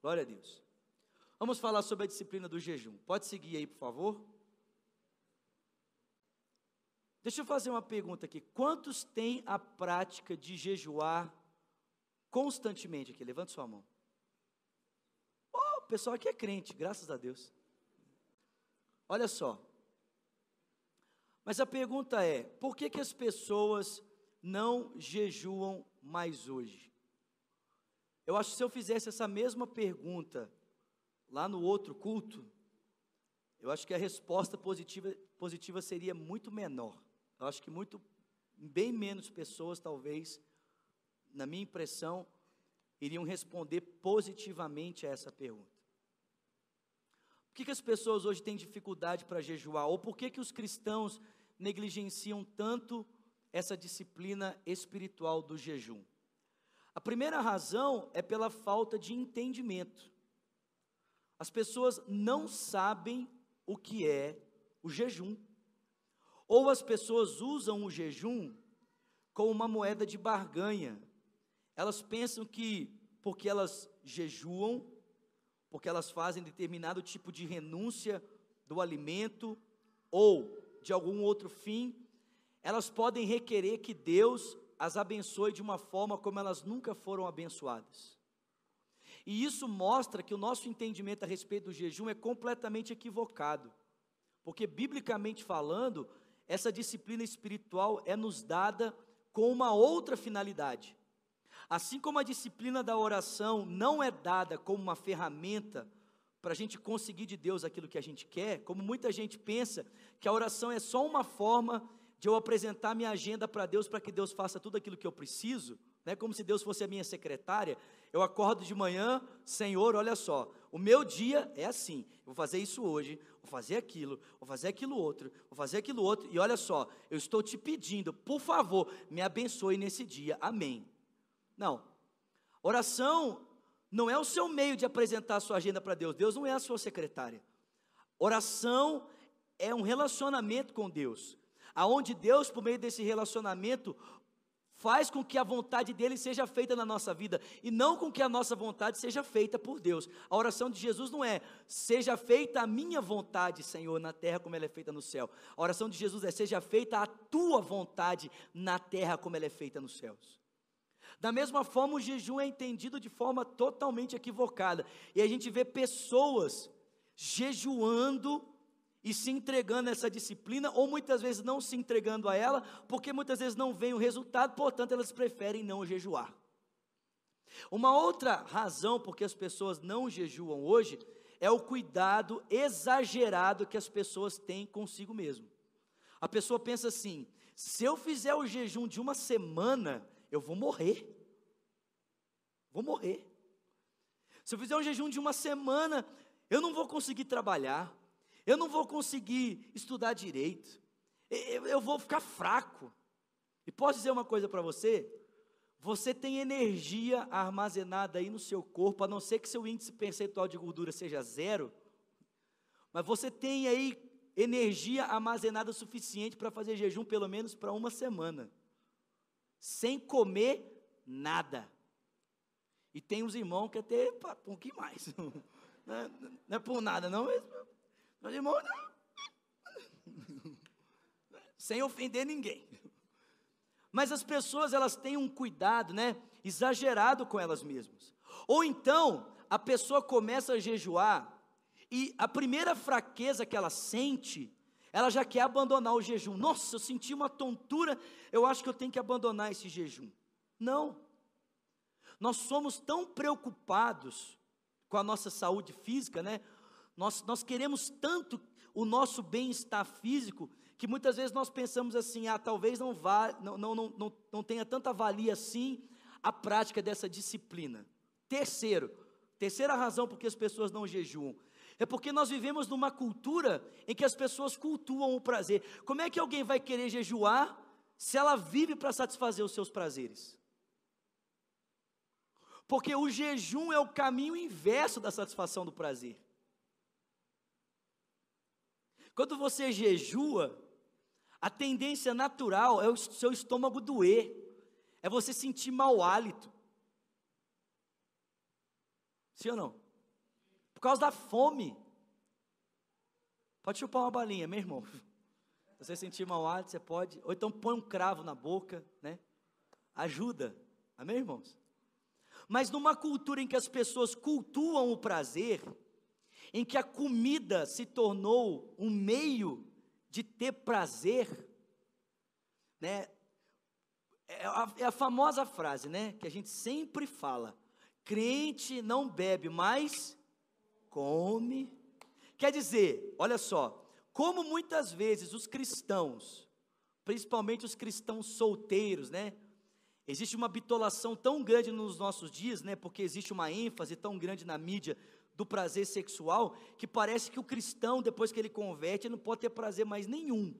Glória a Deus. Vamos falar sobre a disciplina do jejum. Pode seguir aí, por favor. Deixa eu fazer uma pergunta aqui. Quantos têm a prática de jejuar constantemente aqui? Levante sua mão. Oh, o pessoal aqui é crente, graças a Deus. Olha só. Mas a pergunta é: por que, que as pessoas não jejuam mais hoje? Eu acho que se eu fizesse essa mesma pergunta lá no outro culto, eu acho que a resposta positiva, positiva seria muito menor. Eu acho que muito, bem menos pessoas, talvez, na minha impressão, iriam responder positivamente a essa pergunta. Por que, que as pessoas hoje têm dificuldade para jejuar? Ou por que, que os cristãos negligenciam tanto essa disciplina espiritual do jejum? A primeira razão é pela falta de entendimento. As pessoas não sabem o que é o jejum. Ou as pessoas usam o jejum como uma moeda de barganha. Elas pensam que porque elas jejuam, porque elas fazem determinado tipo de renúncia do alimento ou de algum outro fim, elas podem requerer que Deus as abençoe de uma forma como elas nunca foram abençoadas. E isso mostra que o nosso entendimento a respeito do jejum é completamente equivocado. Porque, biblicamente falando, essa disciplina espiritual é nos dada com uma outra finalidade. Assim como a disciplina da oração não é dada como uma ferramenta para a gente conseguir de Deus aquilo que a gente quer, como muita gente pensa que a oração é só uma forma de eu apresentar minha agenda para Deus para que Deus faça tudo aquilo que eu preciso, né? como se Deus fosse a minha secretária. Eu acordo de manhã, Senhor, olha só, o meu dia é assim, vou fazer isso hoje, vou fazer aquilo, vou fazer aquilo outro, vou fazer aquilo outro, e olha só, eu estou te pedindo, por favor, me abençoe nesse dia, amém. Não, oração não é o seu meio de apresentar a sua agenda para Deus, Deus não é a sua secretária. Oração é um relacionamento com Deus, aonde Deus, por meio desse relacionamento, faz com que a vontade dele seja feita na nossa vida e não com que a nossa vontade seja feita por Deus. A oração de Jesus não é seja feita a minha vontade, Senhor, na terra como ela é feita no céu. A oração de Jesus é seja feita a tua vontade na terra como ela é feita nos céus. Da mesma forma, o jejum é entendido de forma totalmente equivocada. E a gente vê pessoas jejuando e se entregando a essa disciplina, ou muitas vezes não se entregando a ela, porque muitas vezes não vem o resultado, portanto elas preferem não jejuar. Uma outra razão porque as pessoas não jejuam hoje é o cuidado exagerado que as pessoas têm consigo mesmo. A pessoa pensa assim: se eu fizer o jejum de uma semana, eu vou morrer. Vou morrer. Se eu fizer um jejum de uma semana, eu não vou conseguir trabalhar eu não vou conseguir estudar direito, eu, eu vou ficar fraco. E posso dizer uma coisa para você? Você tem energia armazenada aí no seu corpo, a não ser que seu índice percentual de gordura seja zero, mas você tem aí energia armazenada suficiente para fazer jejum pelo menos para uma semana, sem comer nada. E tem uns irmãos que até um pouquinho mais, não é, não é por nada, não, mas Sem ofender ninguém. Mas as pessoas, elas têm um cuidado, né? Exagerado com elas mesmas. Ou então, a pessoa começa a jejuar e a primeira fraqueza que ela sente, ela já quer abandonar o jejum. Nossa, eu senti uma tontura, eu acho que eu tenho que abandonar esse jejum. Não. Nós somos tão preocupados com a nossa saúde física, né? Nós, nós queremos tanto o nosso bem-estar físico que muitas vezes nós pensamos assim: ah, talvez não, vá, não, não, não, não tenha tanta valia assim a prática dessa disciplina. Terceiro, terceira razão por que as pessoas não jejuam é porque nós vivemos numa cultura em que as pessoas cultuam o prazer. Como é que alguém vai querer jejuar se ela vive para satisfazer os seus prazeres? Porque o jejum é o caminho inverso da satisfação do prazer. Quando você jejua, a tendência natural é o seu estômago doer, é você sentir mau hálito. Sim ou não? Por causa da fome. Pode chupar uma balinha, meu irmão. Se você sentir mal hálito, você pode. Ou então põe um cravo na boca, né? Ajuda. Amém, irmãos? Mas numa cultura em que as pessoas cultuam o prazer, em que a comida se tornou um meio de ter prazer, né? É a, é a famosa frase, né? Que a gente sempre fala: crente não bebe, mas come. Quer dizer, olha só, como muitas vezes os cristãos, principalmente os cristãos solteiros, né? Existe uma bitolação tão grande nos nossos dias, né? Porque existe uma ênfase tão grande na mídia do prazer sexual, que parece que o cristão, depois que ele converte, ele não pode ter prazer mais nenhum.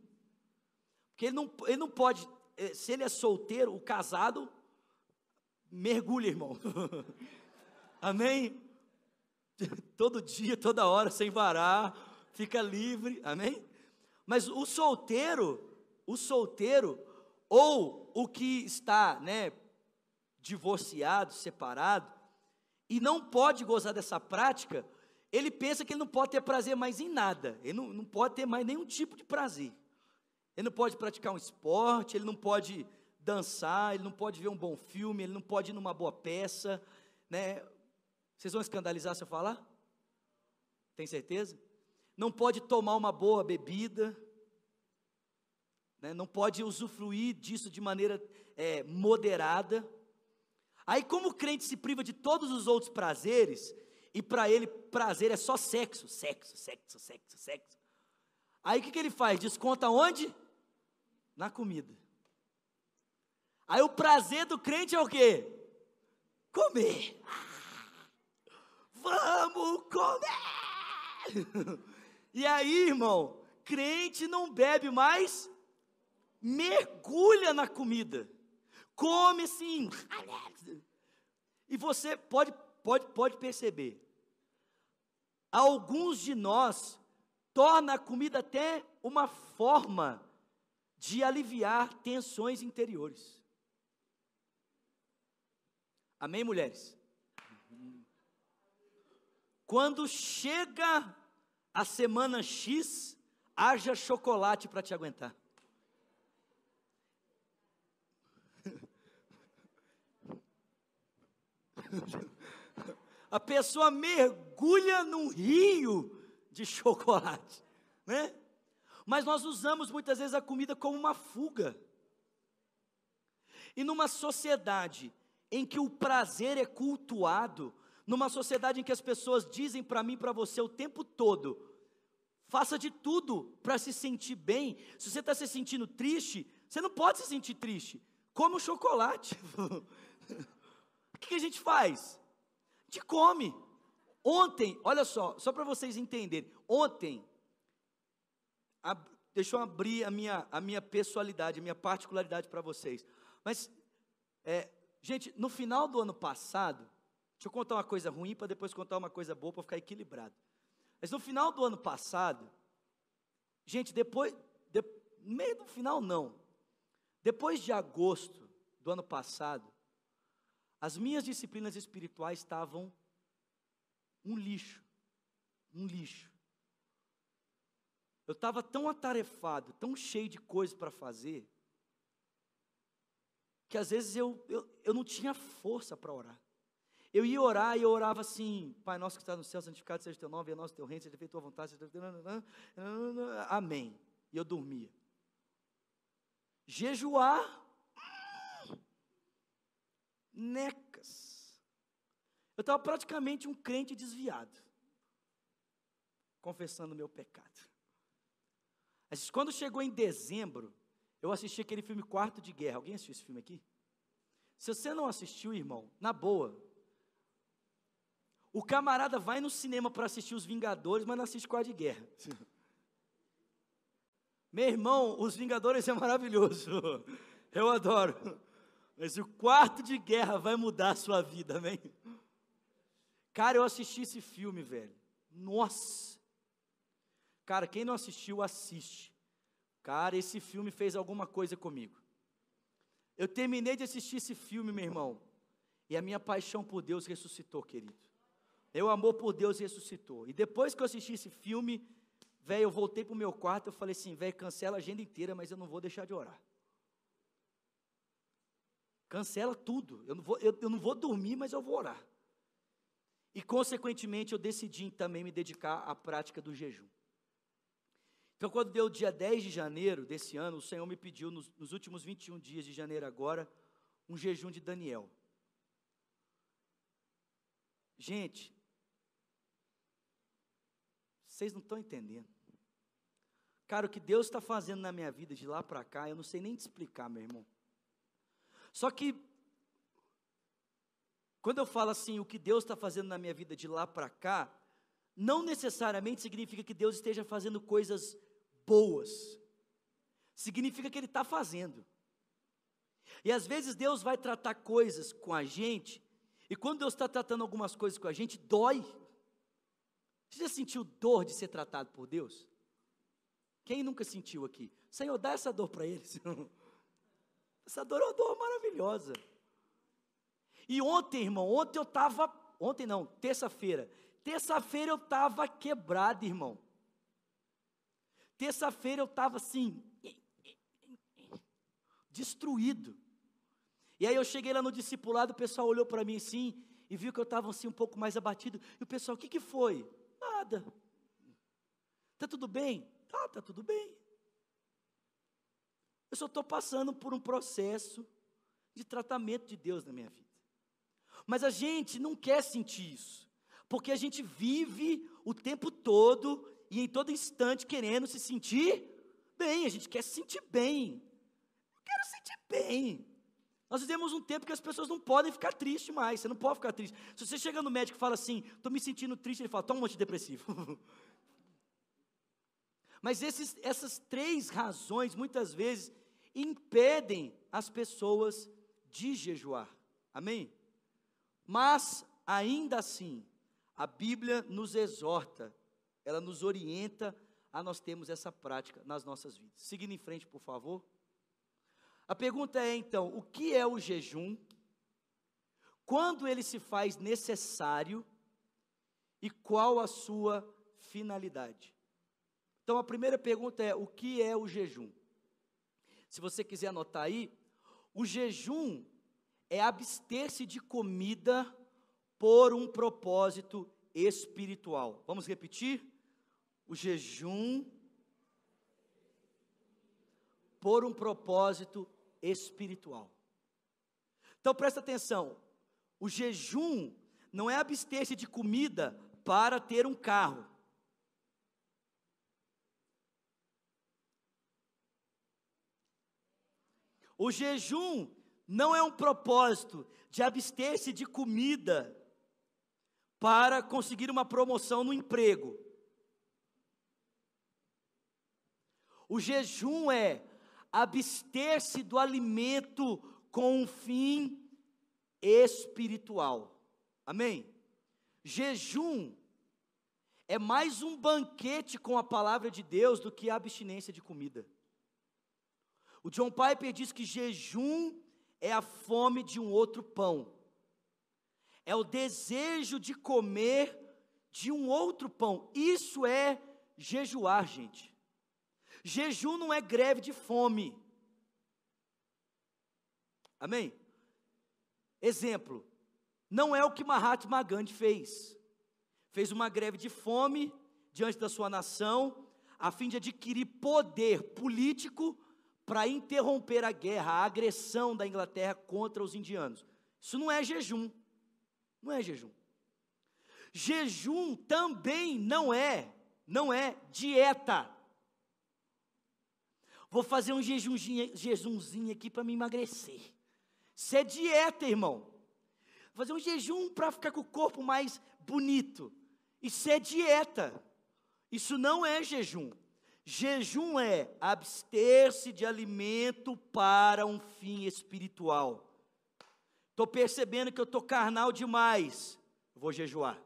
Porque ele não, ele não pode, eh, se ele é solteiro, o casado, mergulha, irmão. Amém? Todo dia, toda hora, sem varar, fica livre, amém? Mas o solteiro, o solteiro, ou o que está, né, divorciado, separado, e não pode gozar dessa prática, ele pensa que ele não pode ter prazer mais em nada, ele não, não pode ter mais nenhum tipo de prazer. Ele não pode praticar um esporte, ele não pode dançar, ele não pode ver um bom filme, ele não pode ir numa boa peça, né? Vocês vão escandalizar se eu falar? Tem certeza? Não pode tomar uma boa bebida, né, não pode usufruir disso de maneira é, moderada. Aí, como o crente se priva de todos os outros prazeres, e para ele prazer é só sexo, sexo, sexo, sexo, sexo. Aí o que, que ele faz? Desconta onde? Na comida. Aí o prazer do crente é o quê? Comer. Vamos comer! E aí, irmão, crente não bebe mais mergulha na comida, come assim, e você pode, pode, pode perceber, alguns de nós torna a comida até uma forma de aliviar tensões interiores. Amém, mulheres? Quando chega a semana X, haja chocolate para te aguentar. A pessoa mergulha num rio de chocolate, né? Mas nós usamos muitas vezes a comida como uma fuga. E numa sociedade em que o prazer é cultuado, numa sociedade em que as pessoas dizem para mim para você o tempo todo: faça de tudo para se sentir bem. Se você está se sentindo triste, você não pode se sentir triste. Come chocolate. O que a gente faz? A gente come. Ontem, olha só, só para vocês entenderem. Ontem, a, deixa eu abrir a minha, a minha pessoalidade, a minha particularidade para vocês. Mas, é, gente, no final do ano passado, deixa eu contar uma coisa ruim para depois contar uma coisa boa para ficar equilibrado. Mas no final do ano passado, gente, depois, de, meio do final não, depois de agosto do ano passado, as minhas disciplinas espirituais estavam um lixo, um lixo. Eu estava tão atarefado, tão cheio de coisas para fazer, que às vezes eu, eu, eu não tinha força para orar. Eu ia orar e eu orava assim, Pai nosso que está no céu, santificado seja o teu nome, venha nosso teu reino, seja feita a tua vontade, seja amém. E eu dormia. Jejuar, necas. Eu estava praticamente um crente desviado, confessando o meu pecado. Mas quando chegou em dezembro, eu assisti aquele filme Quarto de Guerra. Alguém assistiu esse filme aqui? Se você não assistiu, irmão, na boa. O camarada vai no cinema para assistir Os Vingadores, mas não assiste Quarto de Guerra. Meu irmão, Os Vingadores é maravilhoso. Eu adoro. Mas o quarto de guerra vai mudar a sua vida, amém? Cara, eu assisti esse filme, velho. Nossa! Cara, quem não assistiu, assiste. Cara, esse filme fez alguma coisa comigo. Eu terminei de assistir esse filme, meu irmão, e a minha paixão por Deus ressuscitou, querido. O amor por Deus ressuscitou. E depois que eu assisti esse filme, velho, eu voltei para o meu quarto, eu falei assim, velho, cancela a agenda inteira, mas eu não vou deixar de orar. Cancela tudo. Eu não vou, eu, eu não vou dormir, mas eu vou orar. E, consequentemente, eu decidi também me dedicar à prática do jejum. Então, quando deu o dia 10 de janeiro desse ano, o Senhor me pediu, nos, nos últimos 21 dias de janeiro agora, um jejum de Daniel. Gente, vocês não estão entendendo. Cara, o que Deus está fazendo na minha vida de lá para cá, eu não sei nem te explicar, meu irmão. Só que, quando eu falo assim, o que Deus está fazendo na minha vida de lá para cá, não necessariamente significa que Deus esteja fazendo coisas boas. Significa que Ele está fazendo. E às vezes Deus vai tratar coisas com a gente, e quando Deus está tratando algumas coisas com a gente, dói. Você já sentiu dor de ser tratado por Deus? Quem nunca sentiu aqui? Senhor, dá essa dor para eles. Essa dor é uma dor maravilhosa. E ontem, irmão, ontem eu estava, ontem não, terça-feira. Terça-feira eu estava quebrado, irmão. Terça-feira eu estava assim, destruído. E aí eu cheguei lá no discipulado, o pessoal olhou para mim assim e viu que eu estava assim um pouco mais abatido. E o pessoal, o que, que foi? Nada. Tá tudo bem? Tá, tá tudo bem. Eu só estou passando por um processo de tratamento de Deus na minha vida. Mas a gente não quer sentir isso, porque a gente vive o tempo todo e em todo instante querendo se sentir bem, a gente quer se sentir bem. Eu quero sentir bem. Nós vivemos um tempo que as pessoas não podem ficar tristes mais, você não pode ficar triste. Se você chega no médico e fala assim, estou me sentindo triste, ele fala, toma um antidepressivo. Mas esses, essas três razões, muitas vezes, impedem as pessoas de jejuar. Amém? Mas, ainda assim, a Bíblia nos exorta, ela nos orienta a nós termos essa prática nas nossas vidas. Seguindo em frente, por favor. A pergunta é então: o que é o jejum? Quando ele se faz necessário? E qual a sua finalidade? Então a primeira pergunta é: o que é o jejum? Se você quiser anotar aí, o jejum é abster-se de comida por um propósito espiritual. Vamos repetir? O jejum por um propósito espiritual. Então presta atenção: o jejum não é abster-se de comida para ter um carro. O jejum não é um propósito de abster-se de comida para conseguir uma promoção no emprego. O jejum é abster-se do alimento com um fim espiritual. Amém? Jejum é mais um banquete com a palavra de Deus do que a abstinência de comida. O John Piper diz que jejum é a fome de um outro pão. É o desejo de comer de um outro pão. Isso é jejuar, gente. Jejum não é greve de fome. Amém? Exemplo, não é o que Mahatma Gandhi fez. Fez uma greve de fome diante da sua nação, a fim de adquirir poder político para interromper a guerra, a agressão da Inglaterra contra os indianos. Isso não é jejum. Não é jejum. Jejum também não é, não é dieta. Vou fazer um jejumzinho, aqui para me emagrecer. Isso é dieta, irmão. Vou fazer um jejum para ficar com o corpo mais bonito. Isso é dieta. Isso não é jejum. Jejum é abster-se de alimento para um fim espiritual. Estou percebendo que eu estou carnal demais, vou jejuar.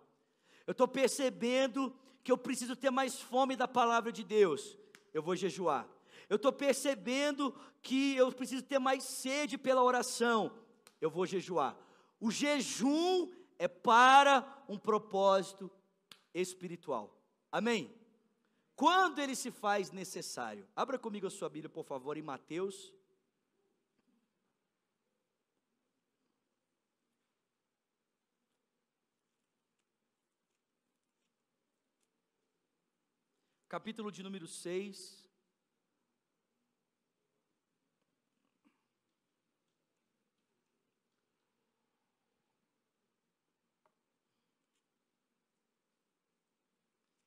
Eu estou percebendo que eu preciso ter mais fome da palavra de Deus, eu vou jejuar. Eu estou percebendo que eu preciso ter mais sede pela oração, eu vou jejuar. O jejum é para um propósito espiritual. Amém? Quando ele se faz necessário? Abra comigo a sua Bíblia, por favor, em Mateus. Capítulo de número 6.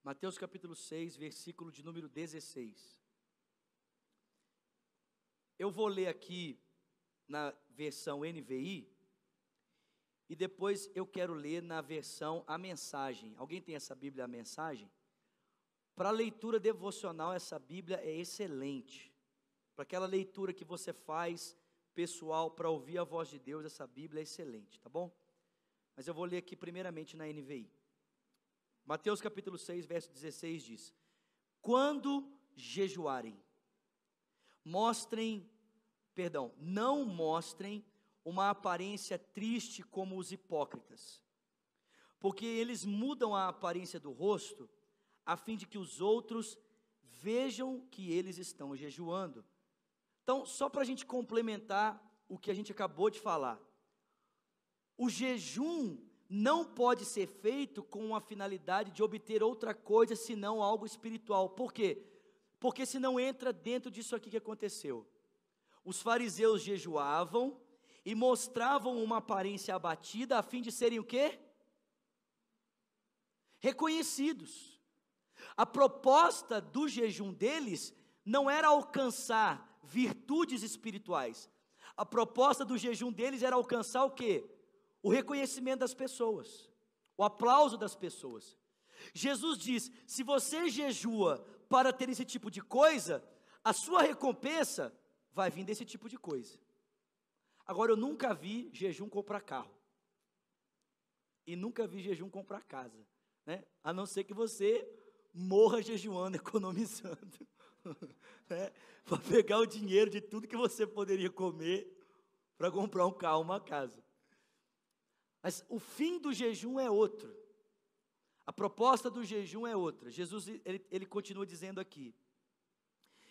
Mateus capítulo 6, versículo de número 16. Eu vou ler aqui na versão NVI e depois eu quero ler na versão A Mensagem. Alguém tem essa Bíblia A Mensagem? Para leitura devocional, essa Bíblia é excelente. Para aquela leitura que você faz pessoal para ouvir a voz de Deus, essa Bíblia é excelente, tá bom? Mas eu vou ler aqui primeiramente na NVI. Mateus capítulo 6, verso 16 diz: Quando jejuarem, mostrem, perdão, não mostrem uma aparência triste como os hipócritas, porque eles mudam a aparência do rosto, a fim de que os outros vejam que eles estão jejuando. Então, só para a gente complementar o que a gente acabou de falar, o jejum não pode ser feito com a finalidade de obter outra coisa senão algo espiritual. Por quê? Porque senão entra dentro disso aqui que aconteceu. Os fariseus jejuavam e mostravam uma aparência abatida a fim de serem o quê? Reconhecidos. A proposta do jejum deles não era alcançar virtudes espirituais. A proposta do jejum deles era alcançar o quê? O reconhecimento das pessoas, o aplauso das pessoas. Jesus diz: se você jejua para ter esse tipo de coisa, a sua recompensa vai vir desse tipo de coisa. Agora, eu nunca vi jejum comprar carro. E nunca vi jejum comprar casa. Né? A não ser que você morra jejuando, economizando. né? Para pegar o dinheiro de tudo que você poderia comer para comprar um carro, uma casa. Mas o fim do jejum é outro. A proposta do jejum é outra. Jesus ele, ele continua dizendo aqui: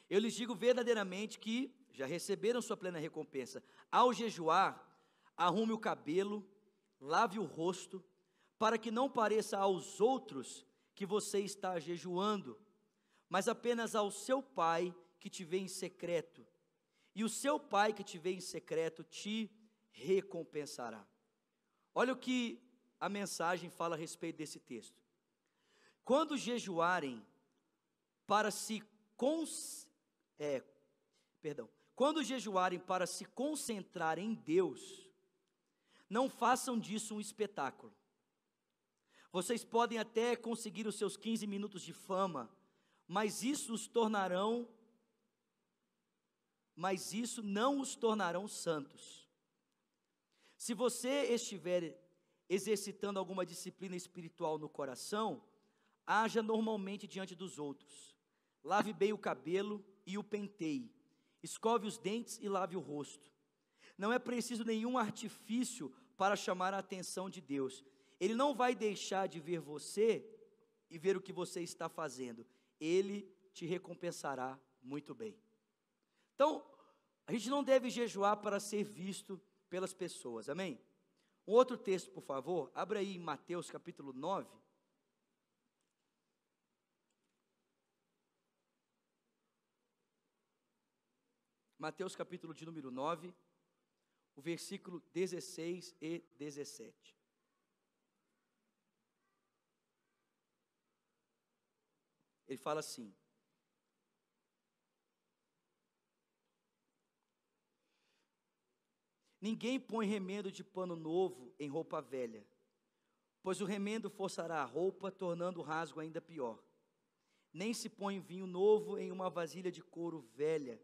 Eu lhes digo verdadeiramente que já receberam sua plena recompensa. Ao jejuar, arrume o cabelo, lave o rosto, para que não pareça aos outros que você está jejuando, mas apenas ao seu pai que te vê em secreto. E o seu pai que te vê em secreto te recompensará. Olha o que a mensagem fala a respeito desse texto. Quando jejuarem para se cons, é, perdão, quando jejuarem para se concentrar em Deus, não façam disso um espetáculo. Vocês podem até conseguir os seus 15 minutos de fama, mas isso os tornarão mas isso não os tornarão santos. Se você estiver exercitando alguma disciplina espiritual no coração, haja normalmente diante dos outros. Lave bem o cabelo e o penteie. Escove os dentes e lave o rosto. Não é preciso nenhum artifício para chamar a atenção de Deus. Ele não vai deixar de ver você e ver o que você está fazendo. Ele te recompensará muito bem. Então, a gente não deve jejuar para ser visto pelas pessoas. Amém? Um outro texto, por favor, abra aí em Mateus capítulo 9. Mateus capítulo de número 9, o versículo 16 e 17. Ele fala assim: Ninguém põe remendo de pano novo em roupa velha, pois o remendo forçará a roupa, tornando o rasgo ainda pior. Nem se põe vinho novo em uma vasilha de couro velha.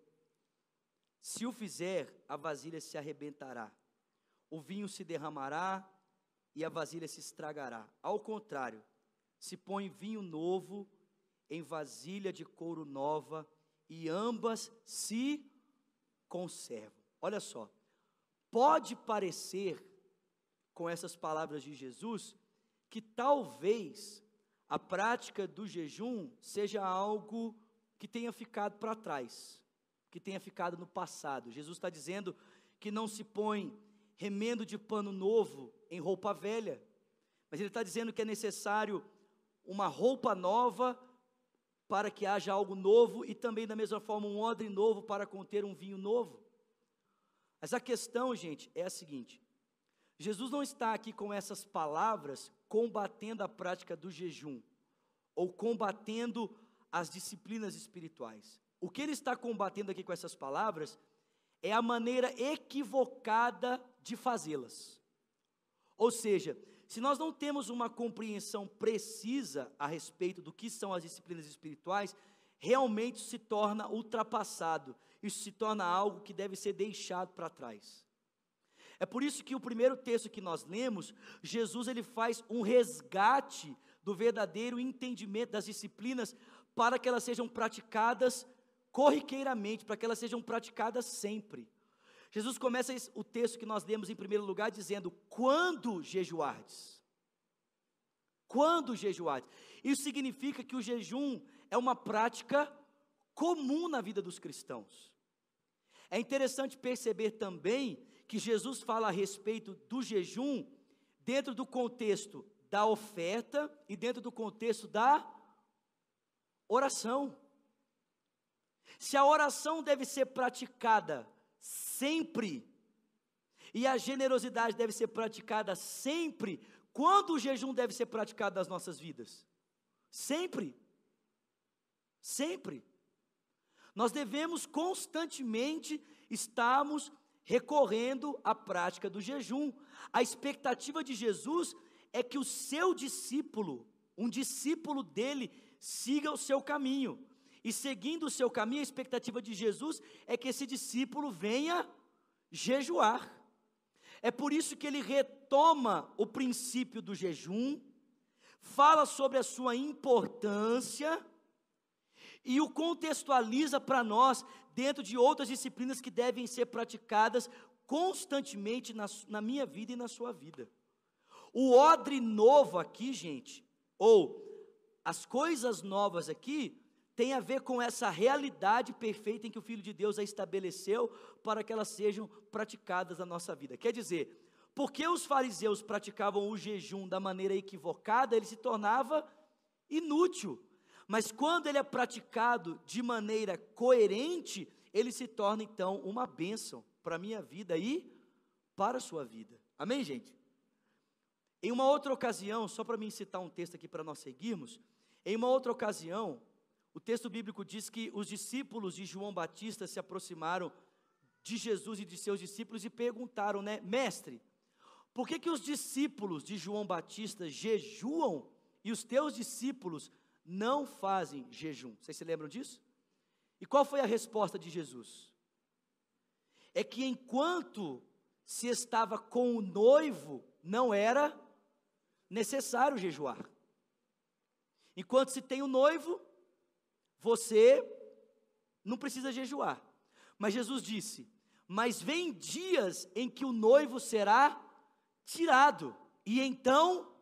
Se o fizer, a vasilha se arrebentará, o vinho se derramará e a vasilha se estragará. Ao contrário, se põe vinho novo em vasilha de couro nova e ambas se conservam. Olha só, Pode parecer com essas palavras de Jesus que talvez a prática do jejum seja algo que tenha ficado para trás, que tenha ficado no passado. Jesus está dizendo que não se põe remendo de pano novo em roupa velha, mas ele está dizendo que é necessário uma roupa nova para que haja algo novo e também da mesma forma um odre novo para conter um vinho novo. Mas a questão, gente, é a seguinte: Jesus não está aqui com essas palavras combatendo a prática do jejum ou combatendo as disciplinas espirituais. O que ele está combatendo aqui com essas palavras é a maneira equivocada de fazê-las. Ou seja, se nós não temos uma compreensão precisa a respeito do que são as disciplinas espirituais, realmente se torna ultrapassado, isso se torna algo que deve ser deixado para trás. É por isso que o primeiro texto que nós lemos, Jesus ele faz um resgate do verdadeiro entendimento das disciplinas para que elas sejam praticadas corriqueiramente, para que elas sejam praticadas sempre. Jesus começa o texto que nós lemos em primeiro lugar dizendo: quando jejuardes. Quando jejuardes. Isso significa que o jejum é uma prática comum na vida dos cristãos. É interessante perceber também que Jesus fala a respeito do jejum dentro do contexto da oferta e dentro do contexto da oração. Se a oração deve ser praticada sempre, e a generosidade deve ser praticada sempre, quando o jejum deve ser praticado nas nossas vidas? Sempre. Sempre. Nós devemos constantemente estarmos recorrendo à prática do jejum. A expectativa de Jesus é que o seu discípulo, um discípulo dele, siga o seu caminho. E seguindo o seu caminho, a expectativa de Jesus é que esse discípulo venha jejuar. É por isso que ele retoma o princípio do jejum, fala sobre a sua importância e o contextualiza para nós dentro de outras disciplinas que devem ser praticadas constantemente na, na minha vida e na sua vida. O odre novo aqui, gente, ou as coisas novas aqui, tem a ver com essa realidade perfeita em que o Filho de Deus a estabeleceu para que elas sejam praticadas na nossa vida. Quer dizer, porque os fariseus praticavam o jejum da maneira equivocada, ele se tornava inútil. Mas quando ele é praticado de maneira coerente, ele se torna então uma bênção para a minha vida e para a sua vida. Amém, gente? Em uma outra ocasião, só para me citar um texto aqui para nós seguirmos, em uma outra ocasião, o texto bíblico diz que os discípulos de João Batista se aproximaram de Jesus e de seus discípulos e perguntaram, né, mestre, por que que os discípulos de João Batista jejuam e os teus discípulos não fazem jejum? Vocês se lembram disso? E qual foi a resposta de Jesus? É que enquanto se estava com o noivo, não era necessário jejuar. Enquanto se tem o noivo, você não precisa jejuar. Mas Jesus disse: Mas vem dias em que o noivo será tirado, e então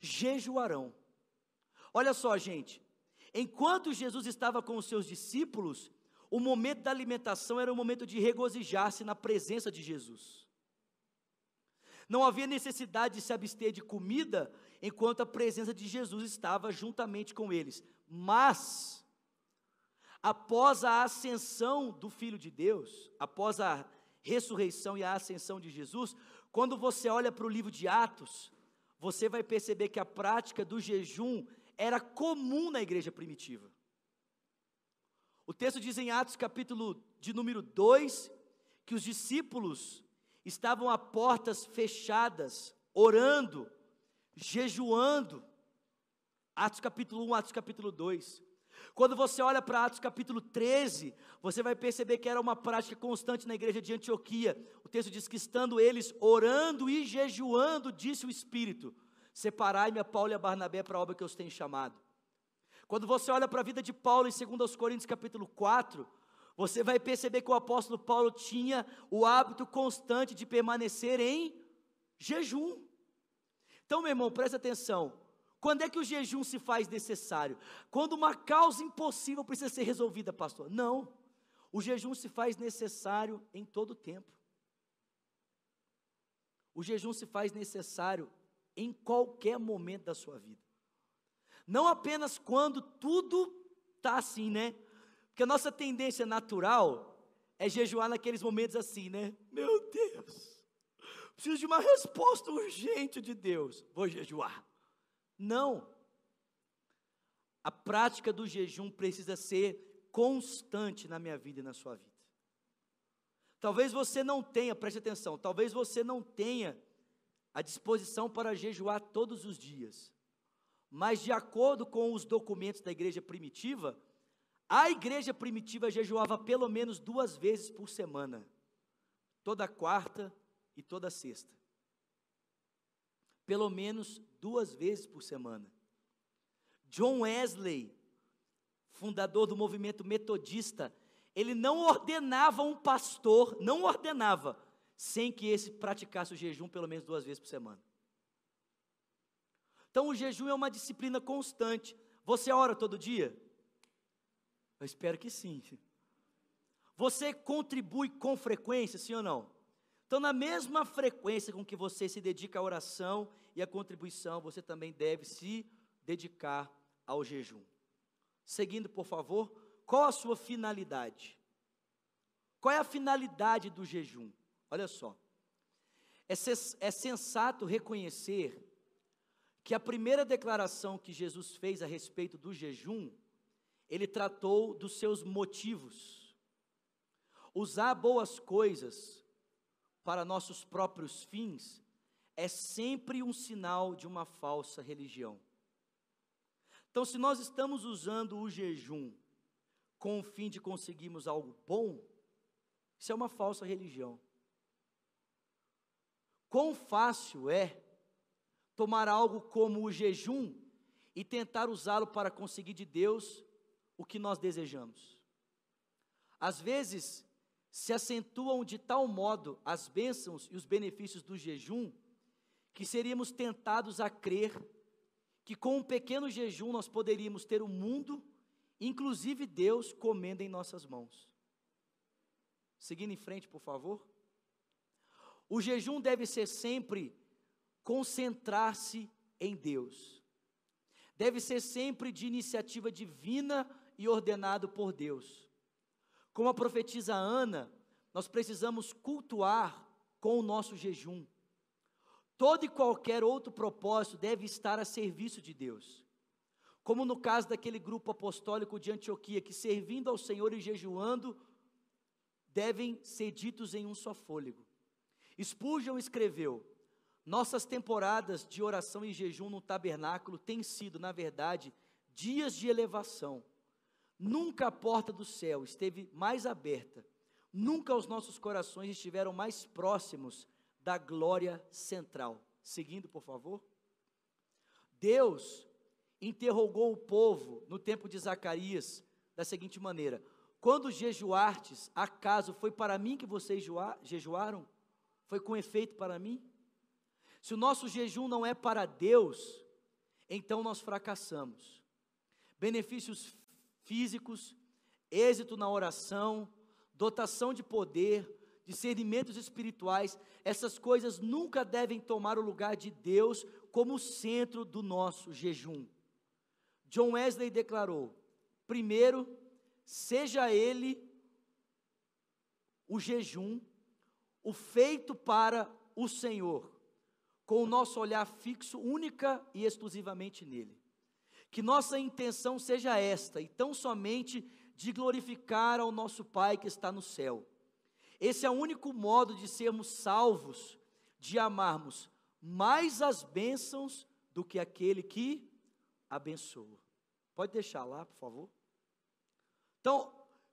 jejuarão. Olha só, gente. Enquanto Jesus estava com os seus discípulos, o momento da alimentação era o momento de regozijar-se na presença de Jesus. Não havia necessidade de se abster de comida enquanto a presença de Jesus estava juntamente com eles. Mas Após a ascensão do Filho de Deus, após a ressurreição e a ascensão de Jesus, quando você olha para o livro de Atos, você vai perceber que a prática do jejum era comum na igreja primitiva. O texto diz em Atos, capítulo de número 2, que os discípulos estavam a portas fechadas, orando, jejuando. Atos capítulo 1, Atos capítulo 2. Quando você olha para Atos capítulo 13, você vai perceber que era uma prática constante na igreja de Antioquia. O texto diz que estando eles orando e jejuando, disse o Espírito: Separai-me a Paulo e a Barnabé para a obra que eu os tenho chamado. Quando você olha para a vida de Paulo em 2 Coríntios capítulo 4, você vai perceber que o apóstolo Paulo tinha o hábito constante de permanecer em Jejum. Então, meu irmão, presta atenção. Quando é que o jejum se faz necessário? Quando uma causa impossível precisa ser resolvida, pastor. Não. O jejum se faz necessário em todo o tempo. O jejum se faz necessário em qualquer momento da sua vida. Não apenas quando tudo está assim, né? Porque a nossa tendência natural é jejuar naqueles momentos assim, né? Meu Deus, preciso de uma resposta urgente de Deus, vou jejuar. Não. A prática do jejum precisa ser constante na minha vida e na sua vida. Talvez você não tenha, preste atenção, talvez você não tenha a disposição para jejuar todos os dias. Mas de acordo com os documentos da igreja primitiva, a igreja primitiva jejuava pelo menos duas vezes por semana, toda quarta e toda sexta pelo menos duas vezes por semana. John Wesley, fundador do movimento metodista, ele não ordenava um pastor, não ordenava, sem que esse praticasse o jejum pelo menos duas vezes por semana. Então o jejum é uma disciplina constante. Você ora todo dia? Eu espero que sim. Você contribui com frequência, sim ou não? Então, na mesma frequência com que você se dedica à oração e à contribuição, você também deve se dedicar ao jejum. Seguindo, por favor, qual a sua finalidade? Qual é a finalidade do jejum? Olha só. É, é sensato reconhecer que a primeira declaração que Jesus fez a respeito do jejum, ele tratou dos seus motivos. Usar boas coisas para nossos próprios fins é sempre um sinal de uma falsa religião. Então, se nós estamos usando o jejum com o fim de conseguirmos algo bom, isso é uma falsa religião. Quão fácil é tomar algo como o jejum e tentar usá-lo para conseguir de Deus o que nós desejamos. Às vezes, se acentuam de tal modo as bênçãos e os benefícios do jejum, que seríamos tentados a crer que com um pequeno jejum nós poderíamos ter o mundo, inclusive Deus, comendo em nossas mãos. Seguindo em frente, por favor. O jejum deve ser sempre concentrar-se em Deus. Deve ser sempre de iniciativa divina e ordenado por Deus. Como a profetisa Ana, nós precisamos cultuar com o nosso jejum. Todo e qualquer outro propósito deve estar a serviço de Deus. Como no caso daquele grupo apostólico de Antioquia, que servindo ao Senhor e jejuando, devem ser ditos em um só fôlego. Spurgeon escreveu: Nossas temporadas de oração e jejum no tabernáculo têm sido, na verdade, dias de elevação Nunca a porta do céu esteve mais aberta, nunca os nossos corações estiveram mais próximos da glória central. Seguindo, por favor. Deus interrogou o povo no tempo de Zacarias da seguinte maneira: Quando jejuartes, acaso foi para mim que vocês jejuaram? Foi com efeito para mim? Se o nosso jejum não é para Deus, então nós fracassamos. Benefícios físicos, êxito na oração, dotação de poder, discernimentos espirituais, essas coisas nunca devem tomar o lugar de Deus como centro do nosso jejum. John Wesley declarou: primeiro, seja ele o jejum, o feito para o Senhor, com o nosso olhar fixo única e exclusivamente nele. Que nossa intenção seja esta, e tão somente de glorificar ao nosso Pai que está no céu. Esse é o único modo de sermos salvos, de amarmos mais as bênçãos do que aquele que abençoa. Pode deixar lá, por favor. Então,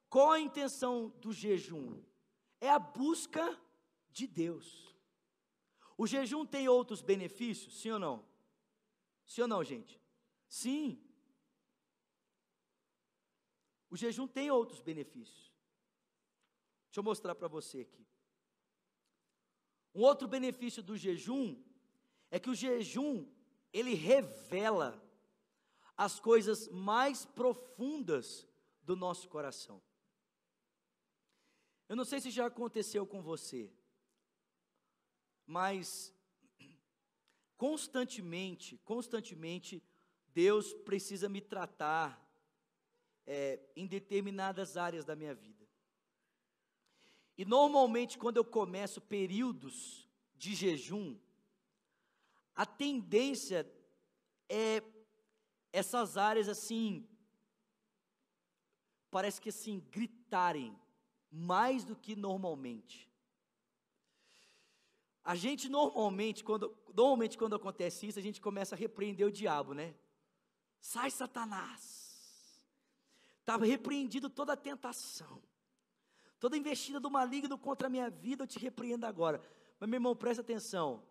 qual a intenção do jejum? É a busca de Deus. O jejum tem outros benefícios, sim ou não? Sim ou não, gente? Sim. O jejum tem outros benefícios. Deixa eu mostrar para você aqui. Um outro benefício do jejum é que o jejum, ele revela as coisas mais profundas do nosso coração. Eu não sei se já aconteceu com você, mas constantemente, constantemente, Deus precisa me tratar é, em determinadas áreas da minha vida. E normalmente, quando eu começo períodos de jejum, a tendência é essas áreas assim, parece que assim, gritarem mais do que normalmente. A gente normalmente, quando, normalmente quando acontece isso, a gente começa a repreender o diabo, né? Sai Satanás. Estava repreendido toda a tentação. Toda investida do maligno contra a minha vida, eu te repreendo agora. Mas meu irmão, presta atenção.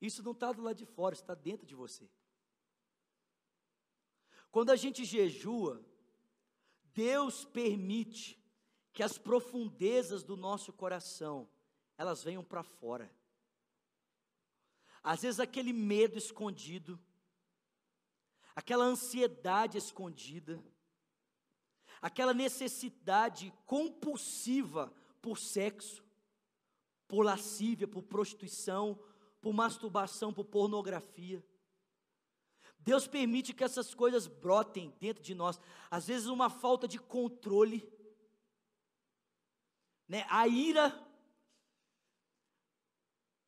Isso não está do lado de fora, está dentro de você. Quando a gente jejua, Deus permite que as profundezas do nosso coração, elas venham para fora. Às vezes aquele medo escondido, aquela ansiedade escondida, aquela necessidade compulsiva por sexo, por lascívia, por prostituição, por masturbação, por pornografia. Deus permite que essas coisas brotem dentro de nós. Às vezes, uma falta de controle, né? a ira.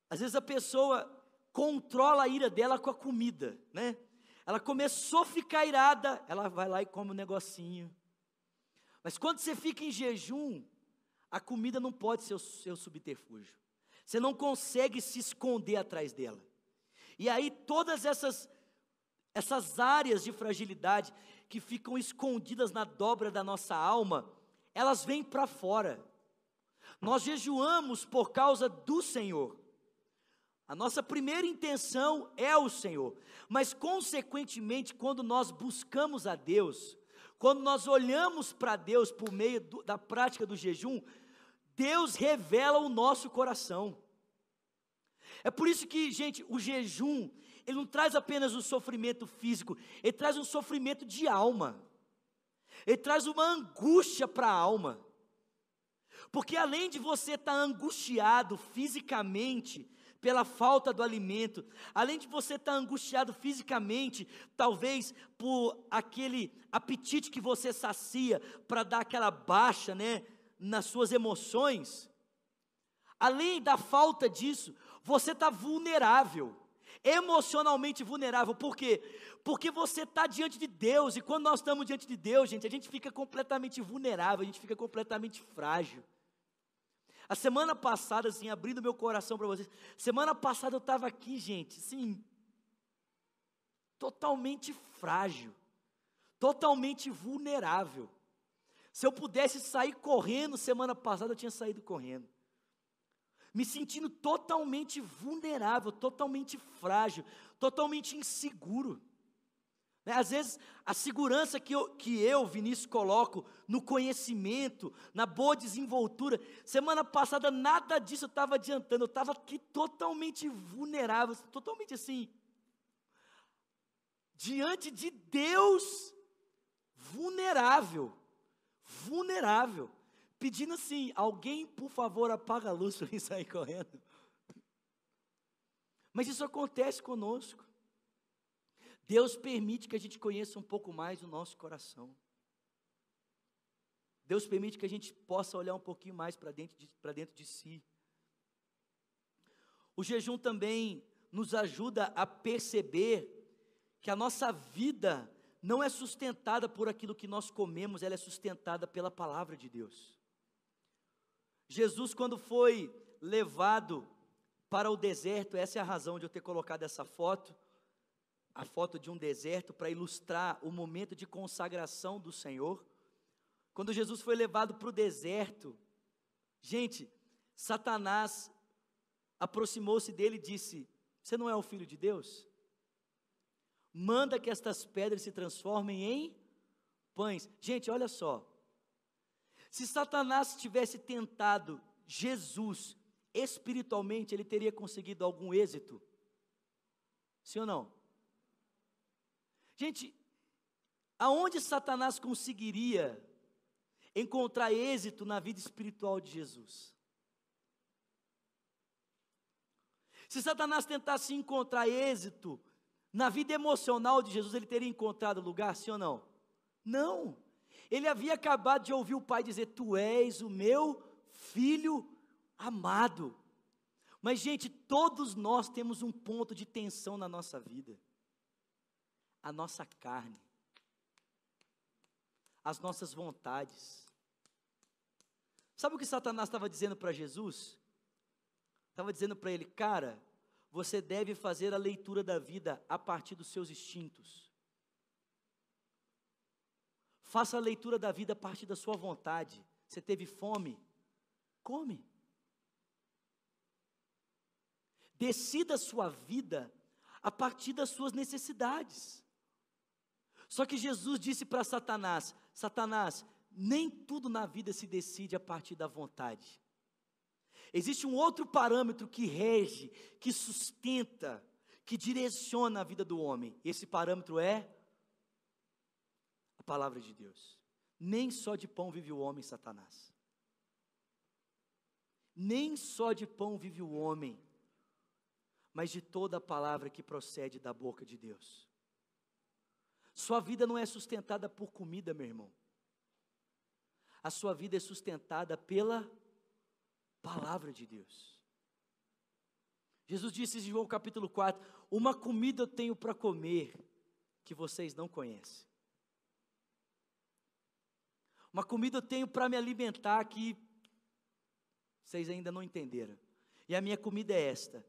Às vezes, a pessoa controla a ira dela com a comida, né? Ela começou a ficar irada, ela vai lá e come um negocinho. Mas quando você fica em jejum, a comida não pode ser o seu subterfúgio. Você não consegue se esconder atrás dela. E aí todas essas essas áreas de fragilidade que ficam escondidas na dobra da nossa alma, elas vêm para fora. Nós jejuamos por causa do Senhor. A nossa primeira intenção é o Senhor, mas consequentemente, quando nós buscamos a Deus, quando nós olhamos para Deus por meio do, da prática do jejum, Deus revela o nosso coração. É por isso que, gente, o jejum, ele não traz apenas um sofrimento físico, ele traz um sofrimento de alma. Ele traz uma angústia para a alma. Porque além de você estar tá angustiado fisicamente pela falta do alimento, além de você estar tá angustiado fisicamente, talvez por aquele apetite que você sacia para dar aquela baixa, né, nas suas emoções, além da falta disso, você está vulnerável emocionalmente vulnerável. Por quê? Porque você está diante de Deus, e quando nós estamos diante de Deus, gente, a gente fica completamente vulnerável, a gente fica completamente frágil. A semana passada, assim, abrindo meu coração para vocês, semana passada eu estava aqui, gente, assim, totalmente frágil, totalmente vulnerável. Se eu pudesse sair correndo semana passada, eu tinha saído correndo me sentindo totalmente vulnerável, totalmente frágil, totalmente inseguro. Né? Às vezes, a segurança que eu, que eu, Vinícius, coloco no conhecimento, na boa desenvoltura, semana passada nada disso estava adiantando, eu estava aqui totalmente vulnerável, totalmente assim, diante de Deus, vulnerável, vulnerável pedindo assim: alguém, por favor, apaga a luz para mim sair correndo. Mas isso acontece conosco. Deus permite que a gente conheça um pouco mais o nosso coração. Deus permite que a gente possa olhar um pouquinho mais para dentro, de, dentro de si. O jejum também nos ajuda a perceber que a nossa vida não é sustentada por aquilo que nós comemos, ela é sustentada pela palavra de Deus. Jesus, quando foi levado para o deserto, essa é a razão de eu ter colocado essa foto, a foto de um deserto, para ilustrar o momento de consagração do Senhor. Quando Jesus foi levado para o deserto, gente, Satanás aproximou-se dele e disse: Você não é o filho de Deus? Manda que estas pedras se transformem em pães. Gente, olha só, se Satanás tivesse tentado Jesus espiritualmente ele teria conseguido algum êxito? Sim ou não? Gente, aonde Satanás conseguiria encontrar êxito na vida espiritual de Jesus? Se Satanás tentasse encontrar êxito na vida emocional de Jesus, ele teria encontrado lugar, sim ou não? Não. Ele havia acabado de ouvir o pai dizer: Tu és o meu filho amado. Mas, gente, todos nós temos um ponto de tensão na nossa vida: a nossa carne, as nossas vontades. Sabe o que Satanás estava dizendo para Jesus? Estava dizendo para ele, cara, você deve fazer a leitura da vida a partir dos seus instintos. Faça a leitura da vida a partir da sua vontade. Você teve fome? Come. Decida a sua vida a partir das suas necessidades. Só que Jesus disse para Satanás: Satanás, nem tudo na vida se decide a partir da vontade. Existe um outro parâmetro que rege, que sustenta, que direciona a vida do homem. Esse parâmetro é a palavra de Deus. Nem só de pão vive o homem, Satanás. Nem só de pão vive o homem, mas de toda a palavra que procede da boca de Deus. Sua vida não é sustentada por comida, meu irmão. A sua vida é sustentada pela palavra de Deus. Jesus disse em João capítulo 4: Uma comida eu tenho para comer que vocês não conhecem. Uma comida eu tenho para me alimentar que vocês ainda não entenderam. E a minha comida é esta: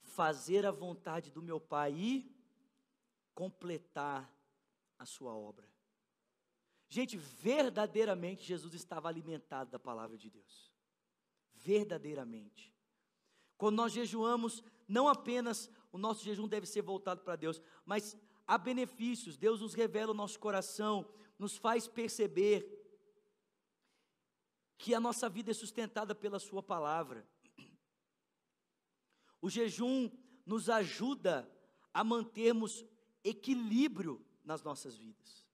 fazer a vontade do meu Pai e completar a sua obra. Gente, verdadeiramente Jesus estava alimentado da palavra de Deus. Verdadeiramente. Quando nós jejuamos, não apenas o nosso jejum deve ser voltado para Deus, mas há benefícios. Deus nos revela o nosso coração, nos faz perceber que a nossa vida é sustentada pela Sua palavra. O jejum nos ajuda a mantermos equilíbrio nas nossas vidas.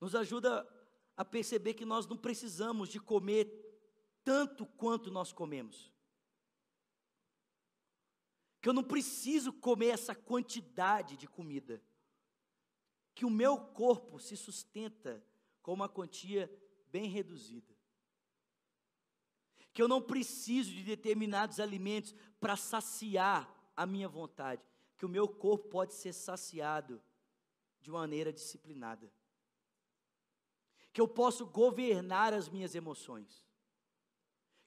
Nos ajuda a perceber que nós não precisamos de comer tanto quanto nós comemos. Que eu não preciso comer essa quantidade de comida. Que o meu corpo se sustenta com uma quantia bem reduzida. Que eu não preciso de determinados alimentos para saciar a minha vontade. Que o meu corpo pode ser saciado de maneira disciplinada. Que eu posso governar as minhas emoções.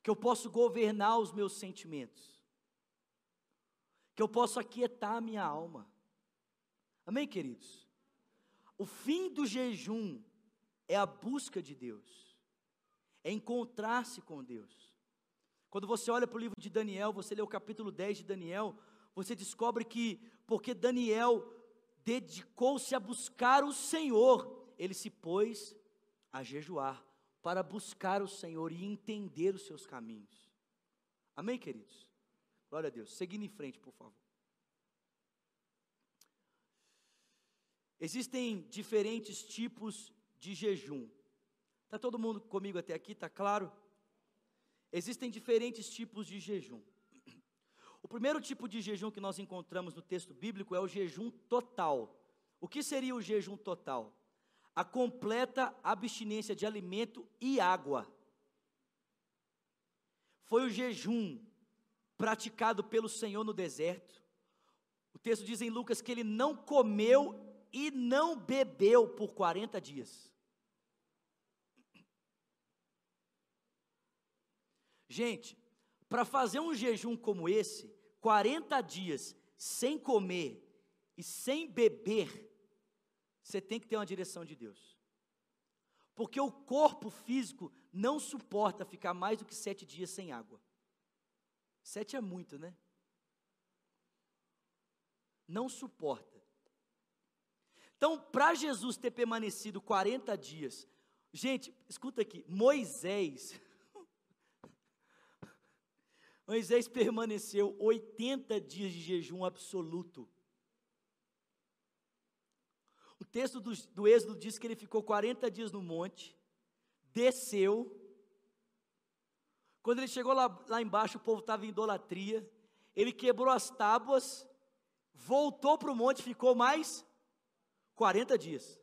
Que eu posso governar os meus sentimentos. Que eu posso aquietar a minha alma. Amém, queridos? O fim do jejum é a busca de Deus, é encontrar-se com Deus. Quando você olha para o livro de Daniel, você lê o capítulo 10 de Daniel, você descobre que, porque Daniel dedicou-se a buscar o Senhor, ele se pôs a jejuar para buscar o Senhor e entender os seus caminhos. Amém, queridos? Glória a Deus. Seguindo em frente, por favor. Existem diferentes tipos de jejum. Está todo mundo comigo até aqui? Está claro? Existem diferentes tipos de jejum. O primeiro tipo de jejum que nós encontramos no texto bíblico é o jejum total. O que seria o jejum total? A completa abstinência de alimento e água. Foi o jejum praticado pelo Senhor no deserto. O texto diz em Lucas que ele não comeu e não bebeu por 40 dias. Gente, para fazer um jejum como esse, 40 dias sem comer e sem beber, você tem que ter uma direção de Deus. Porque o corpo físico não suporta ficar mais do que sete dias sem água. Sete é muito, né? Não suporta. Então, para Jesus ter permanecido 40 dias, gente, escuta aqui, Moisés Moisés permaneceu 80 dias de jejum absoluto. O texto do, do Êxodo diz que ele ficou 40 dias no monte, desceu. Quando ele chegou lá, lá embaixo, o povo estava em idolatria. Ele quebrou as tábuas, voltou para o monte, ficou mais 40 dias.